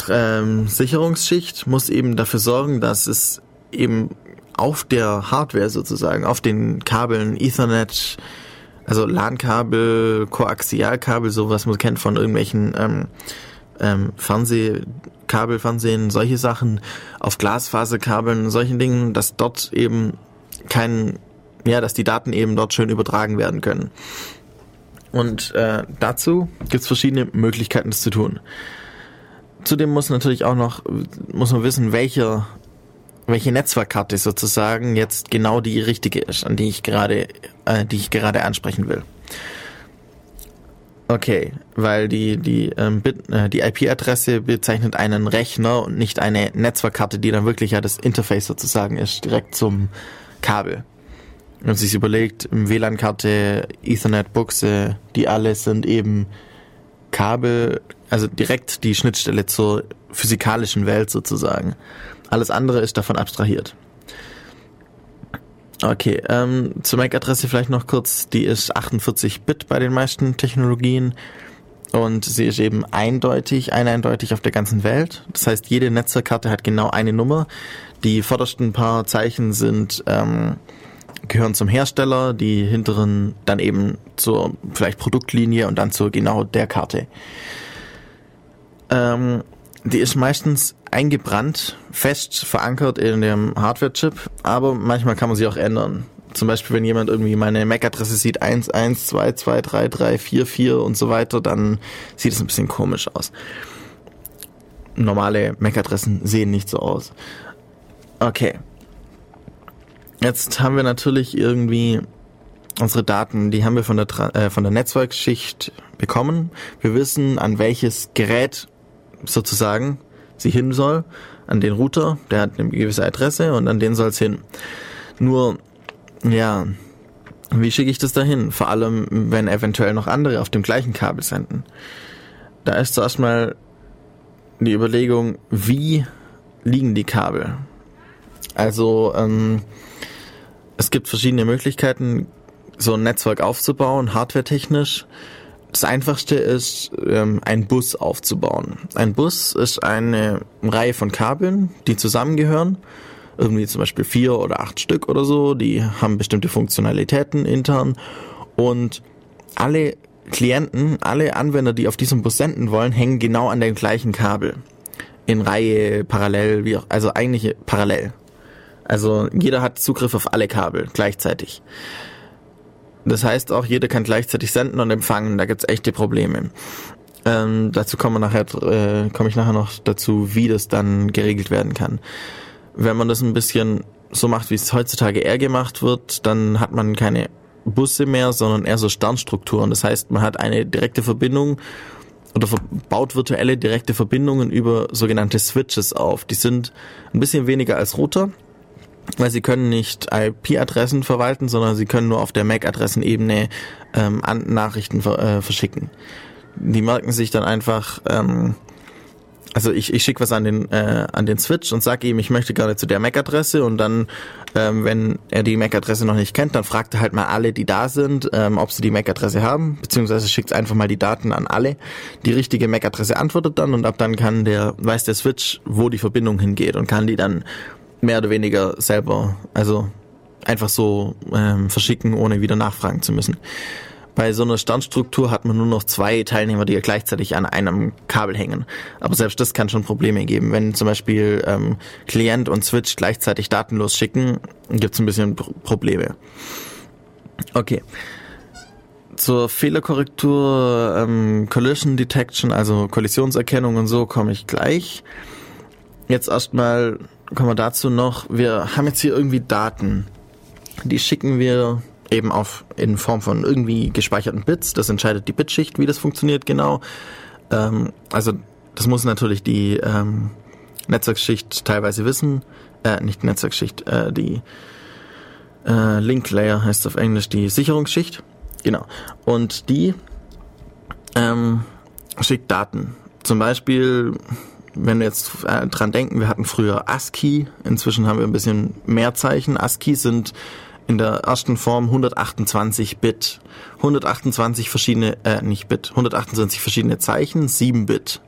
ähm, Sicherungsschicht muss eben dafür sorgen, dass es eben auf der Hardware sozusagen, auf den Kabeln Ethernet, also LAN-Kabel, Koaxialkabel, so was man kennt von irgendwelchen ähm, ähm, Fernsehkabel, Fernsehen, solche Sachen, auf Glasfaserkabeln, solchen Dingen, dass dort eben kein, ja, dass die Daten eben dort schön übertragen werden können. Und äh, dazu gibt es verschiedene Möglichkeiten, das zu tun. Zudem muss natürlich auch noch, muss man wissen, welcher welche Netzwerkkarte sozusagen jetzt genau die richtige ist, an die ich gerade, äh, die ich gerade ansprechen will. Okay, weil die die ähm, äh, die IP-Adresse bezeichnet einen Rechner und nicht eine Netzwerkkarte, die dann wirklich ja das Interface sozusagen ist, direkt zum Kabel. Wenn man sich überlegt, WLAN-Karte, Ethernet-Buchse, die alle sind eben Kabel, also direkt die Schnittstelle zur physikalischen Welt sozusagen. Alles andere ist davon abstrahiert. Okay, ähm, zur MAC-Adresse vielleicht noch kurz. Die ist 48-Bit bei den meisten Technologien und sie ist eben eindeutig, eindeutig auf der ganzen Welt. Das heißt, jede Netzwerkkarte hat genau eine Nummer. Die vordersten paar Zeichen sind ähm, gehören zum Hersteller, die hinteren dann eben zur vielleicht Produktlinie und dann zur genau der Karte. Ähm, die ist meistens eingebrannt, fest verankert in dem Hardware-Chip, aber manchmal kann man sie auch ändern. Zum Beispiel, wenn jemand irgendwie meine MAC-Adresse sieht, 11223344 und so weiter, dann sieht es ein bisschen komisch aus. Normale MAC-Adressen sehen nicht so aus. Okay. Jetzt haben wir natürlich irgendwie unsere Daten, die haben wir von der, äh, von der Netzwerkschicht bekommen. Wir wissen, an welches Gerät sozusagen sie hin soll, an den Router, der hat eine gewisse Adresse und an den soll es hin. Nur Ja, wie schicke ich das dahin? Vor allem, wenn eventuell noch andere auf dem gleichen Kabel senden. Da ist zuerst mal die Überlegung, wie liegen die Kabel? Also ähm, es gibt verschiedene Möglichkeiten, so ein Netzwerk aufzubauen, hardwaretechnisch. Das einfachste ist, ähm, ein Bus aufzubauen. Ein Bus ist eine Reihe von Kabeln, die zusammengehören. Irgendwie zum Beispiel vier oder acht Stück oder so. Die haben bestimmte Funktionalitäten intern. Und alle Klienten, alle Anwender, die auf diesem Bus senden wollen, hängen genau an dem gleichen Kabel. In Reihe, parallel, wie auch, also eigentlich parallel. Also jeder hat Zugriff auf alle Kabel gleichzeitig. Das heißt auch, jeder kann gleichzeitig senden und empfangen. Da gibt's echte Probleme. Ähm, dazu komme nachher, äh, komme ich nachher noch dazu, wie das dann geregelt werden kann. Wenn man das ein bisschen so macht, wie es heutzutage eher gemacht wird, dann hat man keine Busse mehr, sondern eher so Sternstrukturen. Das heißt, man hat eine direkte Verbindung oder baut virtuelle direkte Verbindungen über sogenannte Switches auf. Die sind ein bisschen weniger als Router, weil sie können nicht IP-Adressen verwalten, sondern sie können nur auf der MAC-Adressenebene ähm, Nachrichten äh, verschicken. Die merken sich dann einfach, ähm, also ich, ich schicke was an den äh, an den Switch und sage ihm, ich möchte gerne zu der MAC-Adresse und dann, ähm, wenn er die MAC-Adresse noch nicht kennt, dann fragt er halt mal alle, die da sind, ähm, ob sie die MAC-Adresse haben, beziehungsweise schickt einfach mal die Daten an alle. Die richtige MAC-Adresse antwortet dann und ab dann kann der weiß der Switch, wo die Verbindung hingeht und kann die dann mehr oder weniger selber, also einfach so ähm, verschicken, ohne wieder nachfragen zu müssen. Bei so einer Standstruktur hat man nur noch zwei Teilnehmer, die gleichzeitig an einem Kabel hängen. Aber selbst das kann schon Probleme geben. Wenn zum Beispiel ähm, Klient und Switch gleichzeitig datenlos schicken, gibt es ein bisschen Probleme. Okay. Zur Fehlerkorrektur, ähm, Collision Detection, also Kollisionserkennung und so, komme ich gleich. Jetzt erstmal kommen wir dazu noch, wir haben jetzt hier irgendwie Daten. Die schicken wir eben auf in Form von irgendwie gespeicherten Bits. Das entscheidet die Bitschicht, wie das funktioniert genau. Ähm, also das muss natürlich die ähm, Netzwerkschicht teilweise wissen. Äh, nicht Netzwerkschicht, äh, die äh, Link Layer heißt auf Englisch die Sicherungsschicht. Genau. Und die ähm, schickt Daten. Zum Beispiel wenn wir jetzt äh, dran denken, wir hatten früher ASCII, inzwischen haben wir ein bisschen mehr Zeichen. ASCII sind in der ersten Form 128 Bit. 128 verschiedene, äh, nicht Bit, 128 verschiedene Zeichen, 7 Bit.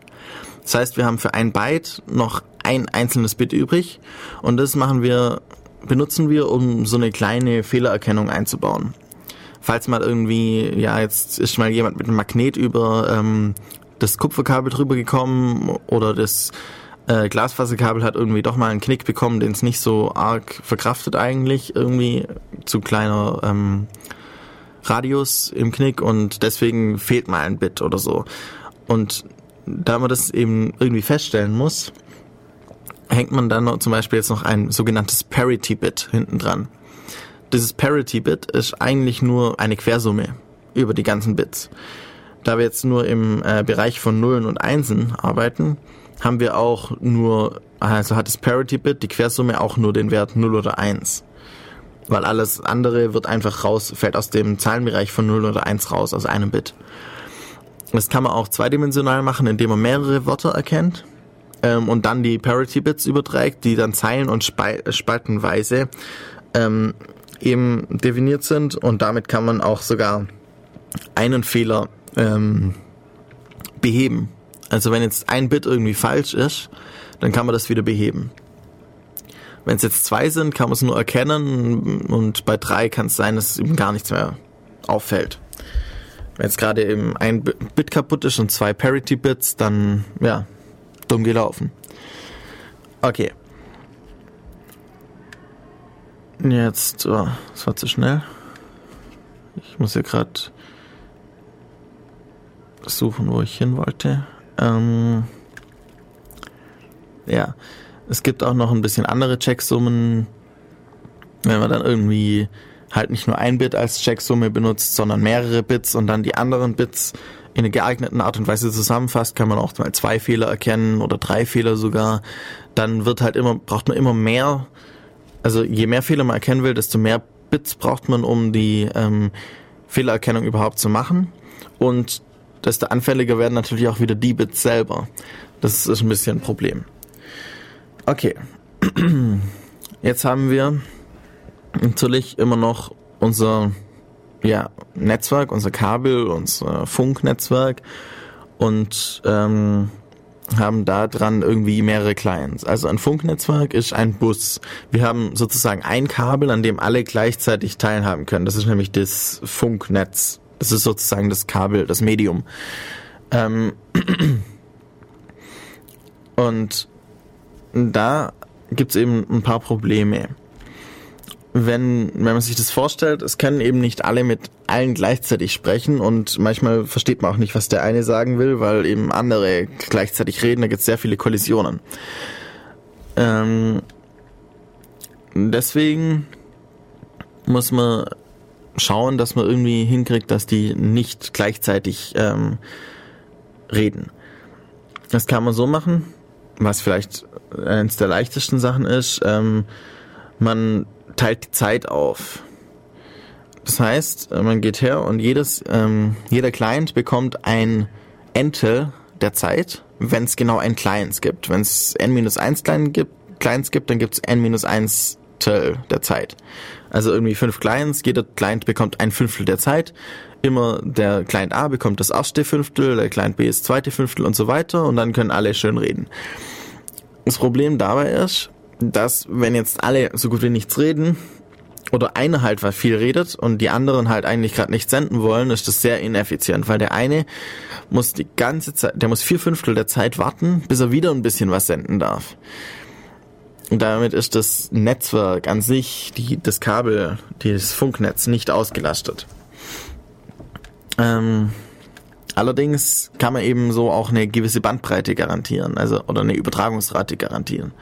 Das heißt, wir haben für ein Byte noch ein einzelnes Bit übrig und das machen wir, benutzen wir, um so eine kleine Fehlererkennung einzubauen. Falls mal irgendwie, ja, jetzt ist mal jemand mit einem Magnet über ähm, das Kupferkabel drüber gekommen oder das äh, Glasfaserkabel hat irgendwie doch mal einen Knick bekommen, den es nicht so arg verkraftet eigentlich, irgendwie zu kleiner ähm, Radius im Knick und deswegen fehlt mal ein Bit oder so. Und da man das eben irgendwie feststellen muss, hängt man dann noch zum Beispiel jetzt noch ein sogenanntes Parity-Bit hinten dran. Dieses Parity-Bit ist eigentlich nur eine Quersumme über die ganzen Bits. Da wir jetzt nur im äh, Bereich von Nullen und Einsen arbeiten, haben wir auch nur, also hat das Parity-Bit, die Quersumme, auch nur den Wert 0 oder 1. Weil alles andere wird einfach raus, fällt aus dem Zahlenbereich von 0 oder 1 raus, aus einem Bit. Das kann man auch zweidimensional machen, indem man mehrere Wörter erkennt ähm, und dann die Parity-Bits überträgt, die dann zeilen- und spaltenweise ähm, eben definiert sind und damit kann man auch sogar einen Fehler ähm, beheben. Also wenn jetzt ein Bit irgendwie falsch ist, dann kann man das wieder beheben. Wenn es jetzt zwei sind, kann man es nur erkennen und bei drei kann es sein, dass eben gar nichts mehr auffällt. Wenn jetzt gerade eben ein Bit kaputt ist und zwei Parity-Bits, dann ja, dumm gelaufen. Okay. Jetzt, oh, das war zu schnell. Ich muss hier gerade suchen, wo ich hin wollte. Ähm, ja, es gibt auch noch ein bisschen andere Checksummen, wenn man dann irgendwie halt nicht nur ein Bit als Checksumme benutzt, sondern mehrere Bits und dann die anderen Bits in einer geeigneten Art und Weise zusammenfasst, kann man auch mal zwei Fehler erkennen oder drei Fehler sogar. Dann wird halt immer, braucht man immer mehr, also je mehr Fehler man erkennen will, desto mehr Bits braucht man, um die ähm, Fehlererkennung überhaupt zu machen. Und desto anfälliger werden natürlich auch wieder die Bits selber. Das ist ein bisschen ein Problem. Okay. Jetzt haben wir natürlich immer noch unser ja, Netzwerk, unser Kabel, unser Funknetzwerk und ähm, haben da dran irgendwie mehrere Clients. Also ein Funknetzwerk ist ein Bus. Wir haben sozusagen ein Kabel, an dem alle gleichzeitig teilhaben können. Das ist nämlich das Funknetz. Das ist sozusagen das Kabel, das Medium. Ähm und da gibt's eben ein paar Probleme wenn, wenn man sich das vorstellt, es können eben nicht alle mit allen gleichzeitig sprechen und manchmal versteht man auch nicht, was der eine sagen will, weil eben andere gleichzeitig reden, da gibt es sehr viele Kollisionen. Ähm, deswegen muss man schauen, dass man irgendwie hinkriegt, dass die nicht gleichzeitig ähm, reden. Das kann man so machen, was vielleicht eines der leichtesten Sachen ist. Ähm, man teilt die Zeit auf. Das heißt, äh, man geht her und jedes, ähm, jeder Client bekommt ein Entel der Zeit, wenn es genau ein Clients gibt. Wenn es n-1 Client gibt, Clients gibt, dann gibt es n-1 der Zeit. Also irgendwie fünf Clients, jeder Client bekommt ein Fünftel der Zeit. Immer der Client A bekommt das erste Fünftel, der Client B das zweite Fünftel und so weiter und dann können alle schön reden. Das Problem dabei ist, dass wenn jetzt alle so gut wie nichts reden oder einer halt was viel redet und die anderen halt eigentlich gerade nicht senden wollen, ist das sehr ineffizient, weil der eine muss die ganze Zeit, der muss vier Fünftel der Zeit warten, bis er wieder ein bisschen was senden darf. Und damit ist das Netzwerk an sich, die, das Kabel, das Funknetz nicht ausgelastet. Ähm, allerdings kann man eben so auch eine gewisse Bandbreite garantieren, also oder eine Übertragungsrate garantieren.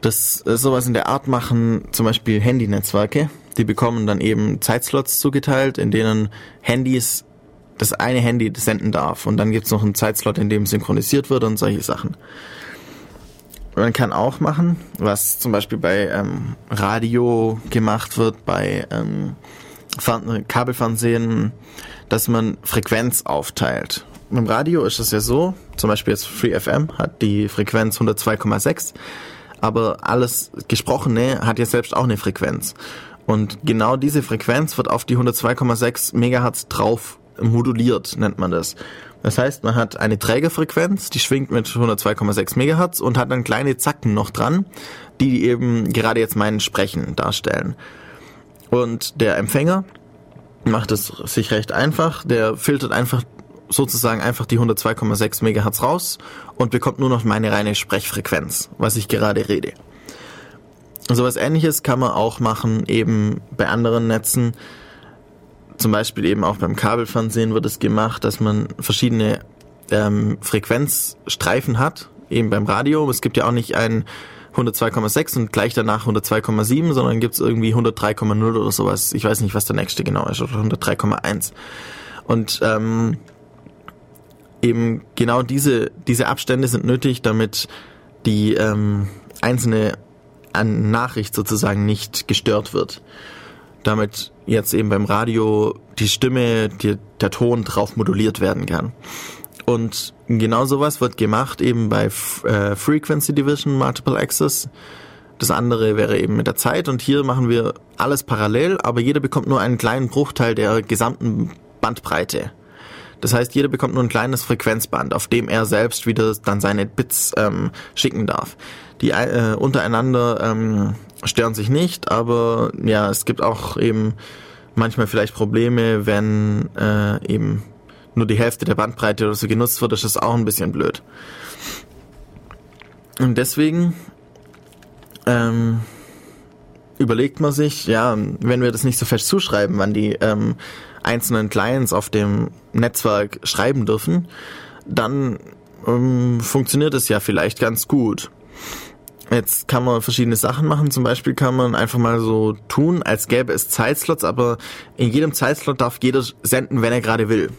Das äh, sowas in der Art machen zum Beispiel Handynetzwerke. Die bekommen dann eben Zeitslots zugeteilt, in denen Handys das eine Handy senden darf. Und dann gibt's noch einen Zeitslot, in dem synchronisiert wird und solche Sachen. Man kann auch machen, was zum Beispiel bei ähm, Radio gemacht wird, bei ähm, Kabelfernsehen, dass man Frequenz aufteilt. Beim Radio ist es ja so, zum Beispiel jetzt FreeFM hat die Frequenz 102,6 aber alles Gesprochene hat ja selbst auch eine Frequenz. Und genau diese Frequenz wird auf die 102,6 Megahertz drauf moduliert, nennt man das. Das heißt, man hat eine Trägerfrequenz, die schwingt mit 102,6 Megahertz und hat dann kleine Zacken noch dran, die eben gerade jetzt mein Sprechen darstellen. Und der Empfänger macht es sich recht einfach, der filtert einfach sozusagen einfach die 102,6 Megahertz raus und bekommt nur noch meine reine Sprechfrequenz, was ich gerade rede. So was ähnliches kann man auch machen eben bei anderen Netzen. Zum Beispiel eben auch beim Kabelfernsehen wird es gemacht, dass man verschiedene ähm, Frequenzstreifen hat, eben beim Radio. Es gibt ja auch nicht ein 102,6 und gleich danach 102,7, sondern gibt es irgendwie 103,0 oder sowas. Ich weiß nicht, was der nächste genau ist, oder 103,1. Und ähm, eben genau diese, diese Abstände sind nötig, damit die ähm, einzelne Nachricht sozusagen nicht gestört wird. Damit jetzt eben beim Radio die Stimme, die, der Ton drauf moduliert werden kann. Und genau sowas wird gemacht eben bei äh, Frequency Division Multiple Access. Das andere wäre eben mit der Zeit und hier machen wir alles parallel, aber jeder bekommt nur einen kleinen Bruchteil der gesamten Bandbreite. Das heißt, jeder bekommt nur ein kleines Frequenzband, auf dem er selbst wieder dann seine Bits ähm, schicken darf. Die äh, untereinander ähm, stören sich nicht, aber ja, es gibt auch eben manchmal vielleicht Probleme, wenn äh, eben nur die Hälfte der Bandbreite oder so genutzt wird, ist das auch ein bisschen blöd. Und deswegen ähm, überlegt man sich, ja, wenn wir das nicht so fest zuschreiben, wann die ähm, einzelnen Clients auf dem Netzwerk schreiben dürfen, dann ähm, funktioniert es ja vielleicht ganz gut. Jetzt kann man verschiedene Sachen machen. Zum Beispiel kann man einfach mal so tun, als gäbe es Zeitslots, aber in jedem Zeitslot darf jeder senden, wenn er gerade will.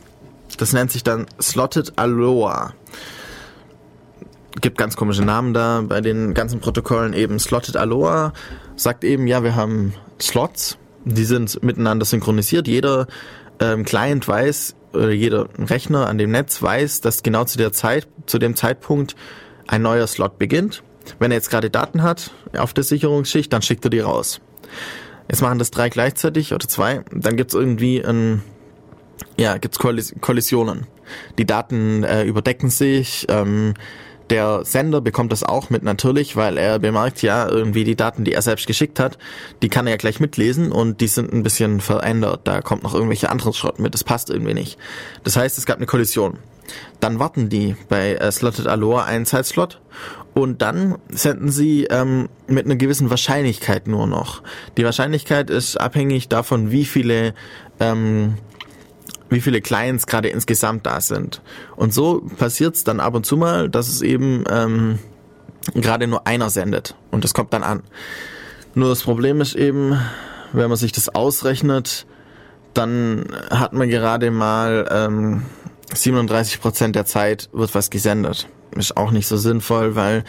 Das nennt sich dann Slotted Aloha. gibt ganz komische Namen da bei den ganzen Protokollen eben Slotted Aloha sagt eben, ja, wir haben Slots, die sind miteinander synchronisiert. Jeder ähm, Client weiß, oder jeder Rechner an dem Netz weiß, dass genau zu der Zeit, zu dem Zeitpunkt ein neuer Slot beginnt. Wenn er jetzt gerade Daten hat auf der Sicherungsschicht, dann schickt er die raus. Jetzt machen das drei gleichzeitig oder zwei, dann gibt's irgendwie ein, ja, gibt's Kollisionen. Die Daten äh, überdecken sich, ähm, der Sender bekommt das auch mit natürlich, weil er bemerkt, ja, irgendwie die Daten, die er selbst geschickt hat, die kann er ja gleich mitlesen und die sind ein bisschen verändert. Da kommt noch irgendwelche anderen Schrott mit, das passt irgendwie nicht. Das heißt, es gab eine Kollision. Dann warten die bei äh, Slotted Aloha einen Zeitslot und dann senden sie ähm, mit einer gewissen Wahrscheinlichkeit nur noch. Die Wahrscheinlichkeit ist abhängig davon, wie viele ähm, wie viele Clients gerade insgesamt da sind. Und so passiert es dann ab und zu mal, dass es eben ähm, gerade nur einer sendet und das kommt dann an. Nur das Problem ist eben, wenn man sich das ausrechnet, dann hat man gerade mal ähm, 37 Prozent der Zeit wird was gesendet. Ist auch nicht so sinnvoll, weil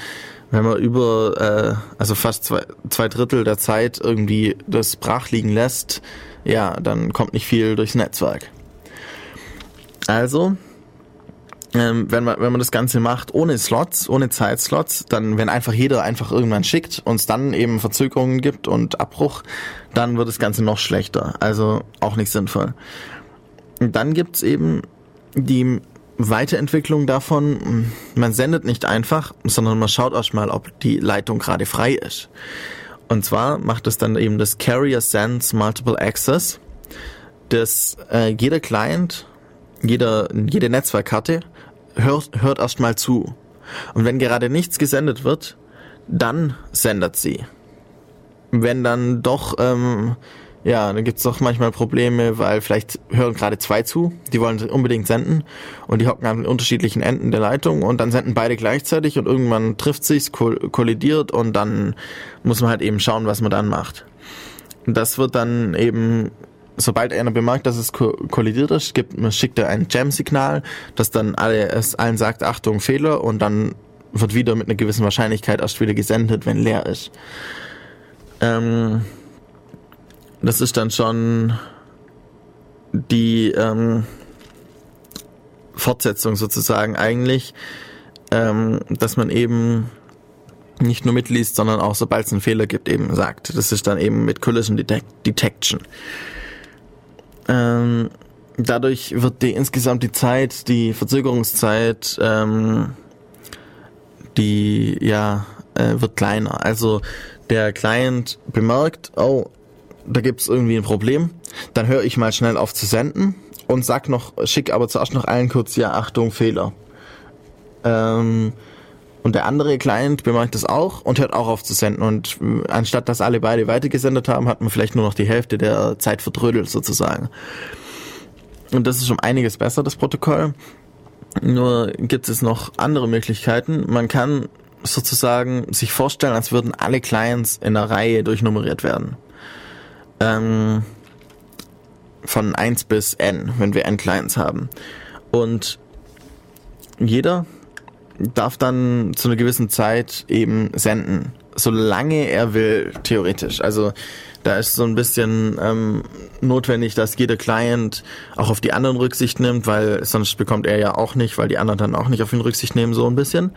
wenn man über, äh, also fast zwei, zwei Drittel der Zeit irgendwie das brach liegen lässt, ja, dann kommt nicht viel durchs Netzwerk. Also, ähm, wenn, man, wenn man das Ganze macht ohne Slots, ohne Zeitslots, dann wenn einfach jeder einfach irgendwann schickt und es dann eben Verzögerungen gibt und Abbruch, dann wird das Ganze noch schlechter. Also auch nicht sinnvoll. Und dann gibt's eben die Weiterentwicklung davon, man sendet nicht einfach, sondern man schaut erstmal, ob die Leitung gerade frei ist. Und zwar macht es dann eben das Carrier Sense Multiple Access, dass äh, jeder Client jeder, jede Netzwerkkarte hört, hört erstmal zu. Und wenn gerade nichts gesendet wird, dann sendet sie. Wenn dann doch, ähm, ja, dann gibt's doch manchmal Probleme, weil vielleicht hören gerade zwei zu, die wollen unbedingt senden und die hocken an unterschiedlichen Enden der Leitung und dann senden beide gleichzeitig und irgendwann trifft sich's, kollidiert und dann muss man halt eben schauen, was man dann macht. Das wird dann eben sobald einer bemerkt, dass es kollidiert ist, gibt, man schickt er ein Jam-Signal, das dann alle, es allen sagt, Achtung, Fehler, und dann wird wieder mit einer gewissen Wahrscheinlichkeit erst wieder gesendet, wenn leer ist. Ähm, das ist dann schon die ähm, Fortsetzung sozusagen eigentlich, ähm, dass man eben nicht nur mitliest, sondern auch sobald es einen Fehler gibt, eben sagt. Das ist dann eben mit Collision Detect Detection. Ähm, dadurch wird die insgesamt die Zeit, die Verzögerungszeit, ähm, die ja äh, wird kleiner. Also der Client bemerkt, oh, da gibt's irgendwie ein Problem, dann höre ich mal schnell auf zu senden und sag noch, schick aber zuerst noch allen kurz, ja, Achtung, Fehler. Ähm, und der andere Client bemerkt es auch und hört auch auf zu senden. Und äh, anstatt dass alle beide weitergesendet haben, hat man vielleicht nur noch die Hälfte der Zeit verdrödelt sozusagen. Und das ist schon einiges besser, das Protokoll. Nur gibt es noch andere Möglichkeiten. Man kann sozusagen sich vorstellen, als würden alle Clients in einer Reihe durchnummeriert werden. Ähm, von 1 bis n, wenn wir n Clients haben. Und jeder darf dann zu einer gewissen Zeit eben senden, solange er will, theoretisch. Also da ist so ein bisschen ähm, notwendig, dass jeder Client auch auf die anderen Rücksicht nimmt, weil sonst bekommt er ja auch nicht, weil die anderen dann auch nicht auf ihn Rücksicht nehmen, so ein bisschen.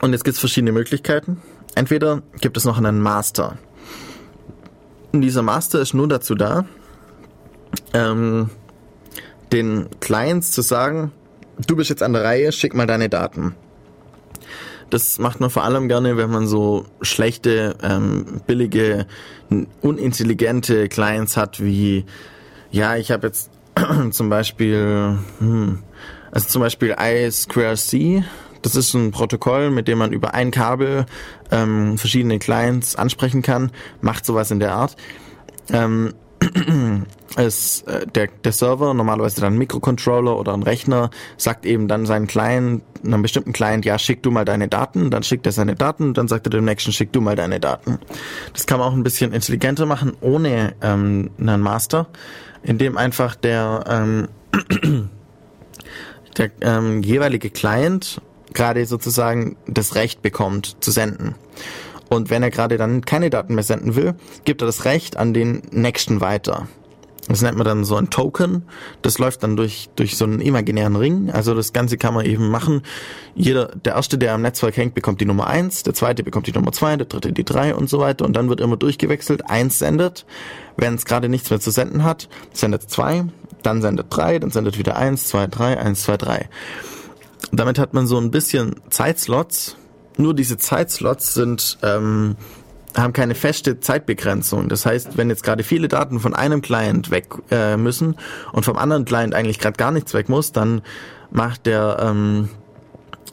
Und jetzt gibt es verschiedene Möglichkeiten. Entweder gibt es noch einen Master. Und dieser Master ist nur dazu da, ähm, den Clients zu sagen, du bist jetzt an der Reihe, schick mal deine Daten. Das macht man vor allem gerne, wenn man so schlechte, ähm, billige, unintelligente Clients hat, wie, ja, ich habe jetzt zum Beispiel, hm, also zum Beispiel I2C, das ist ein Protokoll, mit dem man über ein Kabel ähm, verschiedene Clients ansprechen kann, macht sowas in der Art. Ähm, ist äh, der, der Server, normalerweise dann ein Mikrocontroller oder ein Rechner, sagt eben dann seinen Client, einem bestimmten Client, ja, schick du mal deine Daten, dann schickt er seine Daten, dann sagt er dem nächsten, schick du mal deine Daten. Das kann man auch ein bisschen intelligenter machen, ohne ähm, einen Master, indem einfach der, ähm, der ähm, jeweilige Client gerade sozusagen das Recht bekommt zu senden. Und wenn er gerade dann keine Daten mehr senden will, gibt er das Recht an den nächsten weiter. Das nennt man dann so ein Token. Das läuft dann durch, durch so einen imaginären Ring. Also das Ganze kann man eben machen. Jeder, der erste, der am Netzwerk hängt, bekommt die Nummer eins, der zweite bekommt die Nummer zwei, der dritte die drei und so weiter. Und dann wird immer durchgewechselt. Eins sendet. Wenn es gerade nichts mehr zu senden hat, sendet zwei, dann sendet drei, dann sendet wieder eins, zwei, drei, eins, zwei, drei. Damit hat man so ein bisschen Zeitslots. Nur diese Zeitslots sind ähm, haben keine feste Zeitbegrenzung. Das heißt, wenn jetzt gerade viele Daten von einem Client weg äh, müssen und vom anderen Client eigentlich gerade gar nichts weg muss, dann macht der ähm,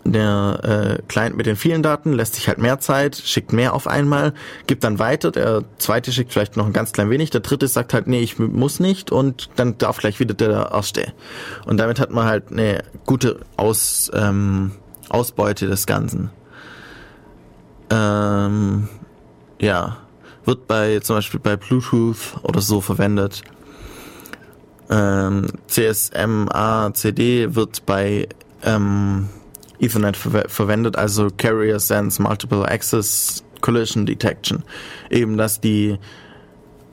der äh, Client mit den vielen Daten lässt sich halt mehr Zeit, schickt mehr auf einmal, gibt dann weiter, der zweite schickt vielleicht noch ein ganz klein wenig, der dritte sagt halt, nee, ich muss nicht und dann darf gleich wieder der erste. Und damit hat man halt eine gute Aus, ähm, Ausbeute des Ganzen. Ähm, ja, wird bei zum Beispiel bei Bluetooth oder so verwendet. Ähm, CSMA CD wird bei ähm, Ethernet ver verwendet, also Carrier Sense Multiple Access Collision Detection. Eben, dass die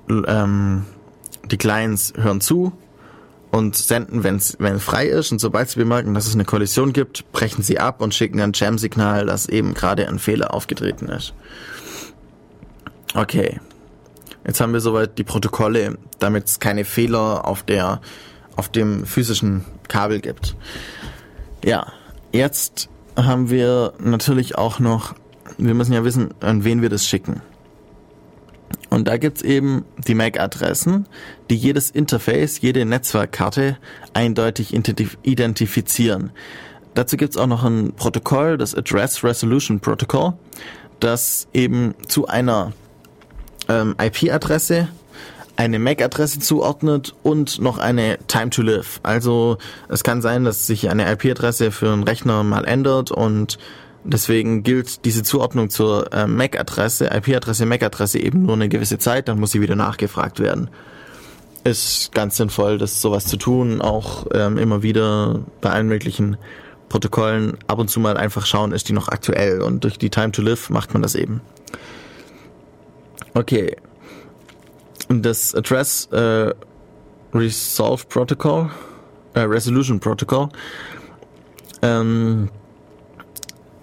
ähm, die Clients hören zu und senden, wenn es frei ist. Und sobald sie bemerken, dass es eine Kollision gibt, brechen sie ab und schicken ein Jam-Signal, dass eben gerade ein Fehler aufgetreten ist. Okay. Jetzt haben wir soweit die Protokolle, damit es keine Fehler auf der auf dem physischen Kabel gibt. Ja, jetzt haben wir natürlich auch noch, wir müssen ja wissen, an wen wir das schicken. Und da gibt's eben die MAC-Adressen, die jedes Interface, jede Netzwerkkarte eindeutig identifizieren. Dazu gibt's auch noch ein Protokoll, das Address Resolution Protocol, das eben zu einer ähm, IP-Adresse, eine MAC-Adresse zuordnet und noch eine Time to Live. Also es kann sein, dass sich eine IP-Adresse für einen Rechner mal ändert und deswegen gilt diese Zuordnung zur äh, MAC-Adresse, IP-Adresse, MAC-Adresse eben nur eine gewisse Zeit, dann muss sie wieder nachgefragt werden. Ist ganz sinnvoll, das sowas zu tun, auch ähm, immer wieder bei allen möglichen Protokollen ab und zu mal einfach schauen, ist die noch aktuell und durch die Time to Live macht man das eben. Okay. Das Address äh, Resolve Protocol, äh, Resolution Protocol, ähm,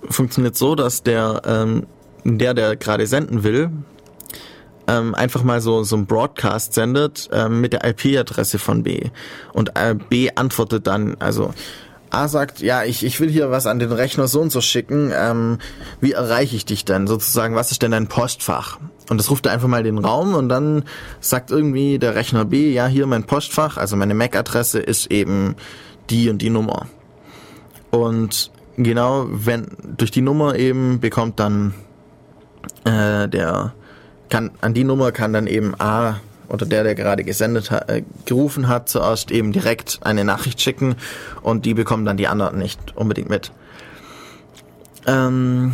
funktioniert so, dass der, ähm, der, der gerade senden will, ähm, einfach mal so, so ein Broadcast sendet ähm, mit der IP-Adresse von B. Und äh, B antwortet dann, also A sagt, ja, ich, ich will hier was an den Rechner so und so schicken. Ähm, wie erreiche ich dich denn? Sozusagen, was ist denn dein Postfach? Und das ruft er einfach mal den Raum und dann sagt irgendwie der Rechner B, ja, hier mein Postfach, also meine MAC-Adresse ist eben die und die Nummer. Und genau, wenn durch die Nummer eben bekommt dann äh, der kann an die Nummer kann dann eben A oder der, der gerade gesendet hat, äh, gerufen hat, zuerst eben direkt eine Nachricht schicken und die bekommen dann die anderen nicht unbedingt mit. Ähm,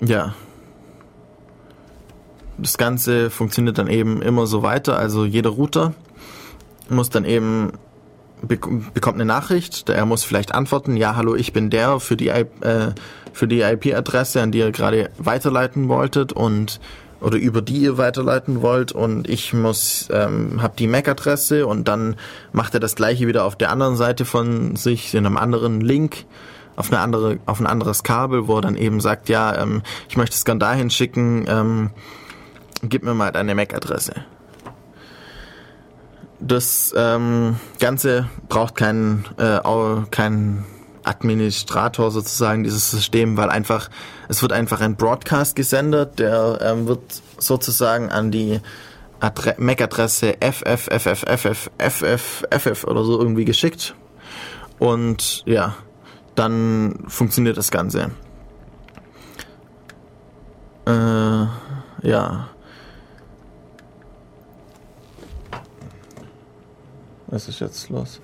ja. Das Ganze funktioniert dann eben immer so weiter. Also jeder Router muss dann eben bekommt eine Nachricht, er muss vielleicht antworten, ja, hallo, ich bin der für die, äh, die IP-Adresse, an die ihr gerade weiterleiten wolltet und oder über die ihr weiterleiten wollt und ich muss ähm, habe die MAC-Adresse und dann macht er das gleiche wieder auf der anderen Seite von sich in einem anderen Link auf eine andere auf ein anderes Kabel, wo er dann eben sagt, ja, ähm, ich möchte es gern dahin schicken, ähm, gib mir mal deine MAC-Adresse. Das ähm, Ganze braucht keinen äh, keinen Administrator sozusagen dieses System, weil einfach es wird einfach ein Broadcast gesendet, der ähm, wird sozusagen an die MAC-Adresse FFFFFFFF oder so irgendwie geschickt und ja, dann funktioniert das Ganze. Äh, ja. Was ist jetzt los?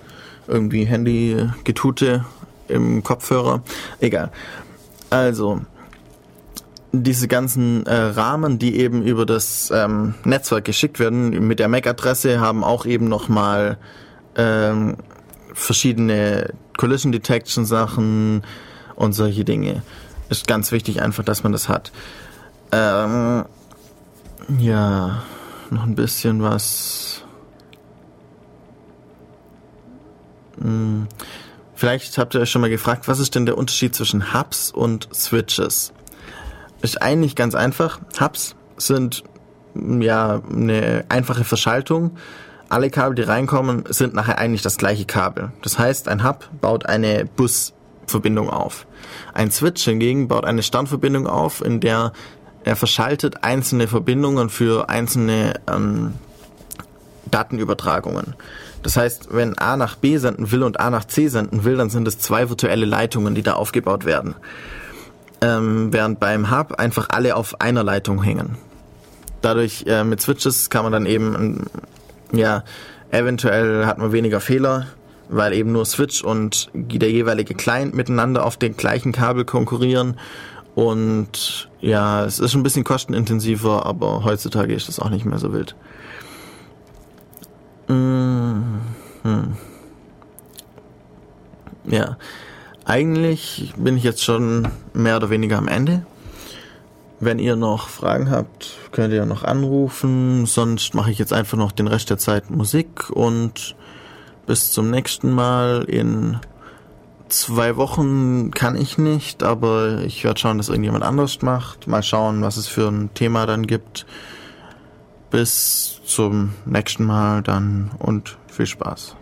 Irgendwie Handy-Getute im Kopfhörer. Egal. Also, diese ganzen äh, Rahmen, die eben über das ähm, Netzwerk geschickt werden, mit der MAC-Adresse, haben auch eben nochmal ähm, verschiedene Collision Detection Sachen und solche Dinge. Ist ganz wichtig einfach, dass man das hat. Ähm, ja, noch ein bisschen was. Hm. Vielleicht habt ihr euch schon mal gefragt, was ist denn der Unterschied zwischen Hubs und Switches? Ist eigentlich ganz einfach. Hubs sind ja eine einfache Verschaltung. Alle Kabel, die reinkommen, sind nachher eigentlich das gleiche Kabel. Das heißt, ein Hub baut eine Busverbindung auf. Ein Switch hingegen baut eine Standverbindung auf, in der er verschaltet einzelne Verbindungen für einzelne ähm, Datenübertragungen. Das heißt, wenn A nach B senden will und A nach C senden will, dann sind es zwei virtuelle Leitungen, die da aufgebaut werden. Ähm, während beim Hub einfach alle auf einer Leitung hängen. Dadurch äh, mit Switches kann man dann eben, ja, eventuell hat man weniger Fehler, weil eben nur Switch und der jeweilige Client miteinander auf den gleichen Kabel konkurrieren. Und ja, es ist ein bisschen kostenintensiver, aber heutzutage ist das auch nicht mehr so wild. Mhm. Ja, eigentlich bin ich jetzt schon mehr oder weniger am Ende. Wenn ihr noch Fragen habt, könnt ihr noch anrufen. Sonst mache ich jetzt einfach noch den Rest der Zeit Musik und bis zum nächsten Mal. In zwei Wochen kann ich nicht, aber ich werde schauen, dass irgendjemand anders macht. Mal schauen, was es für ein Thema dann gibt. Bis zum nächsten Mal dann und viel Spaß.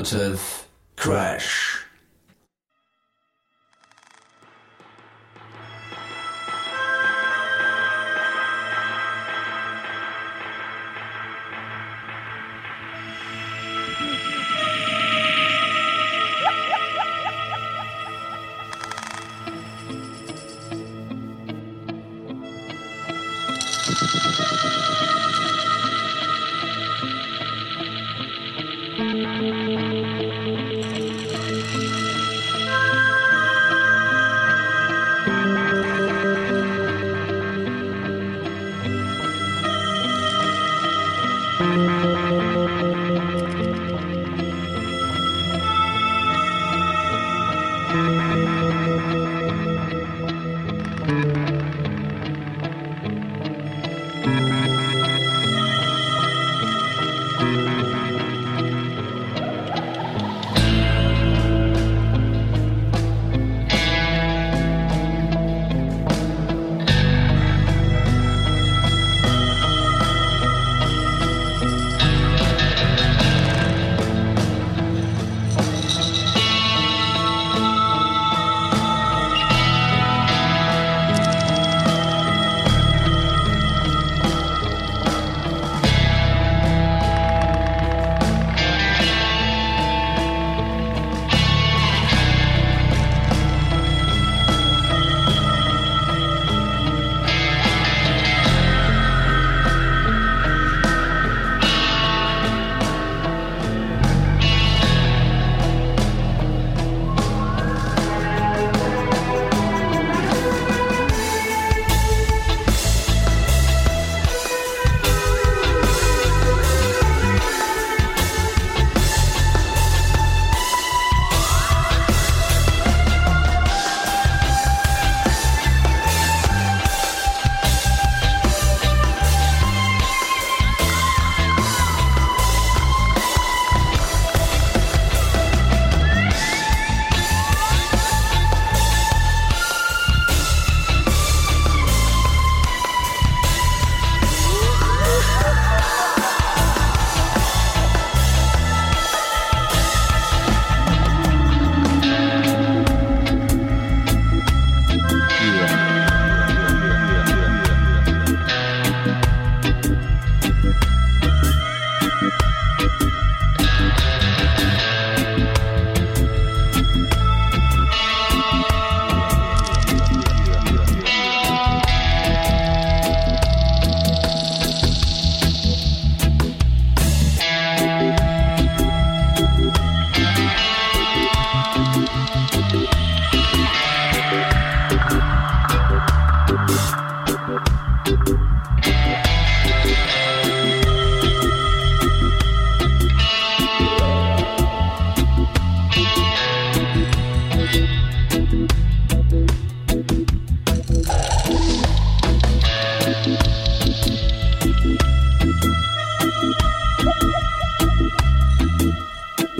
Alternative Crash.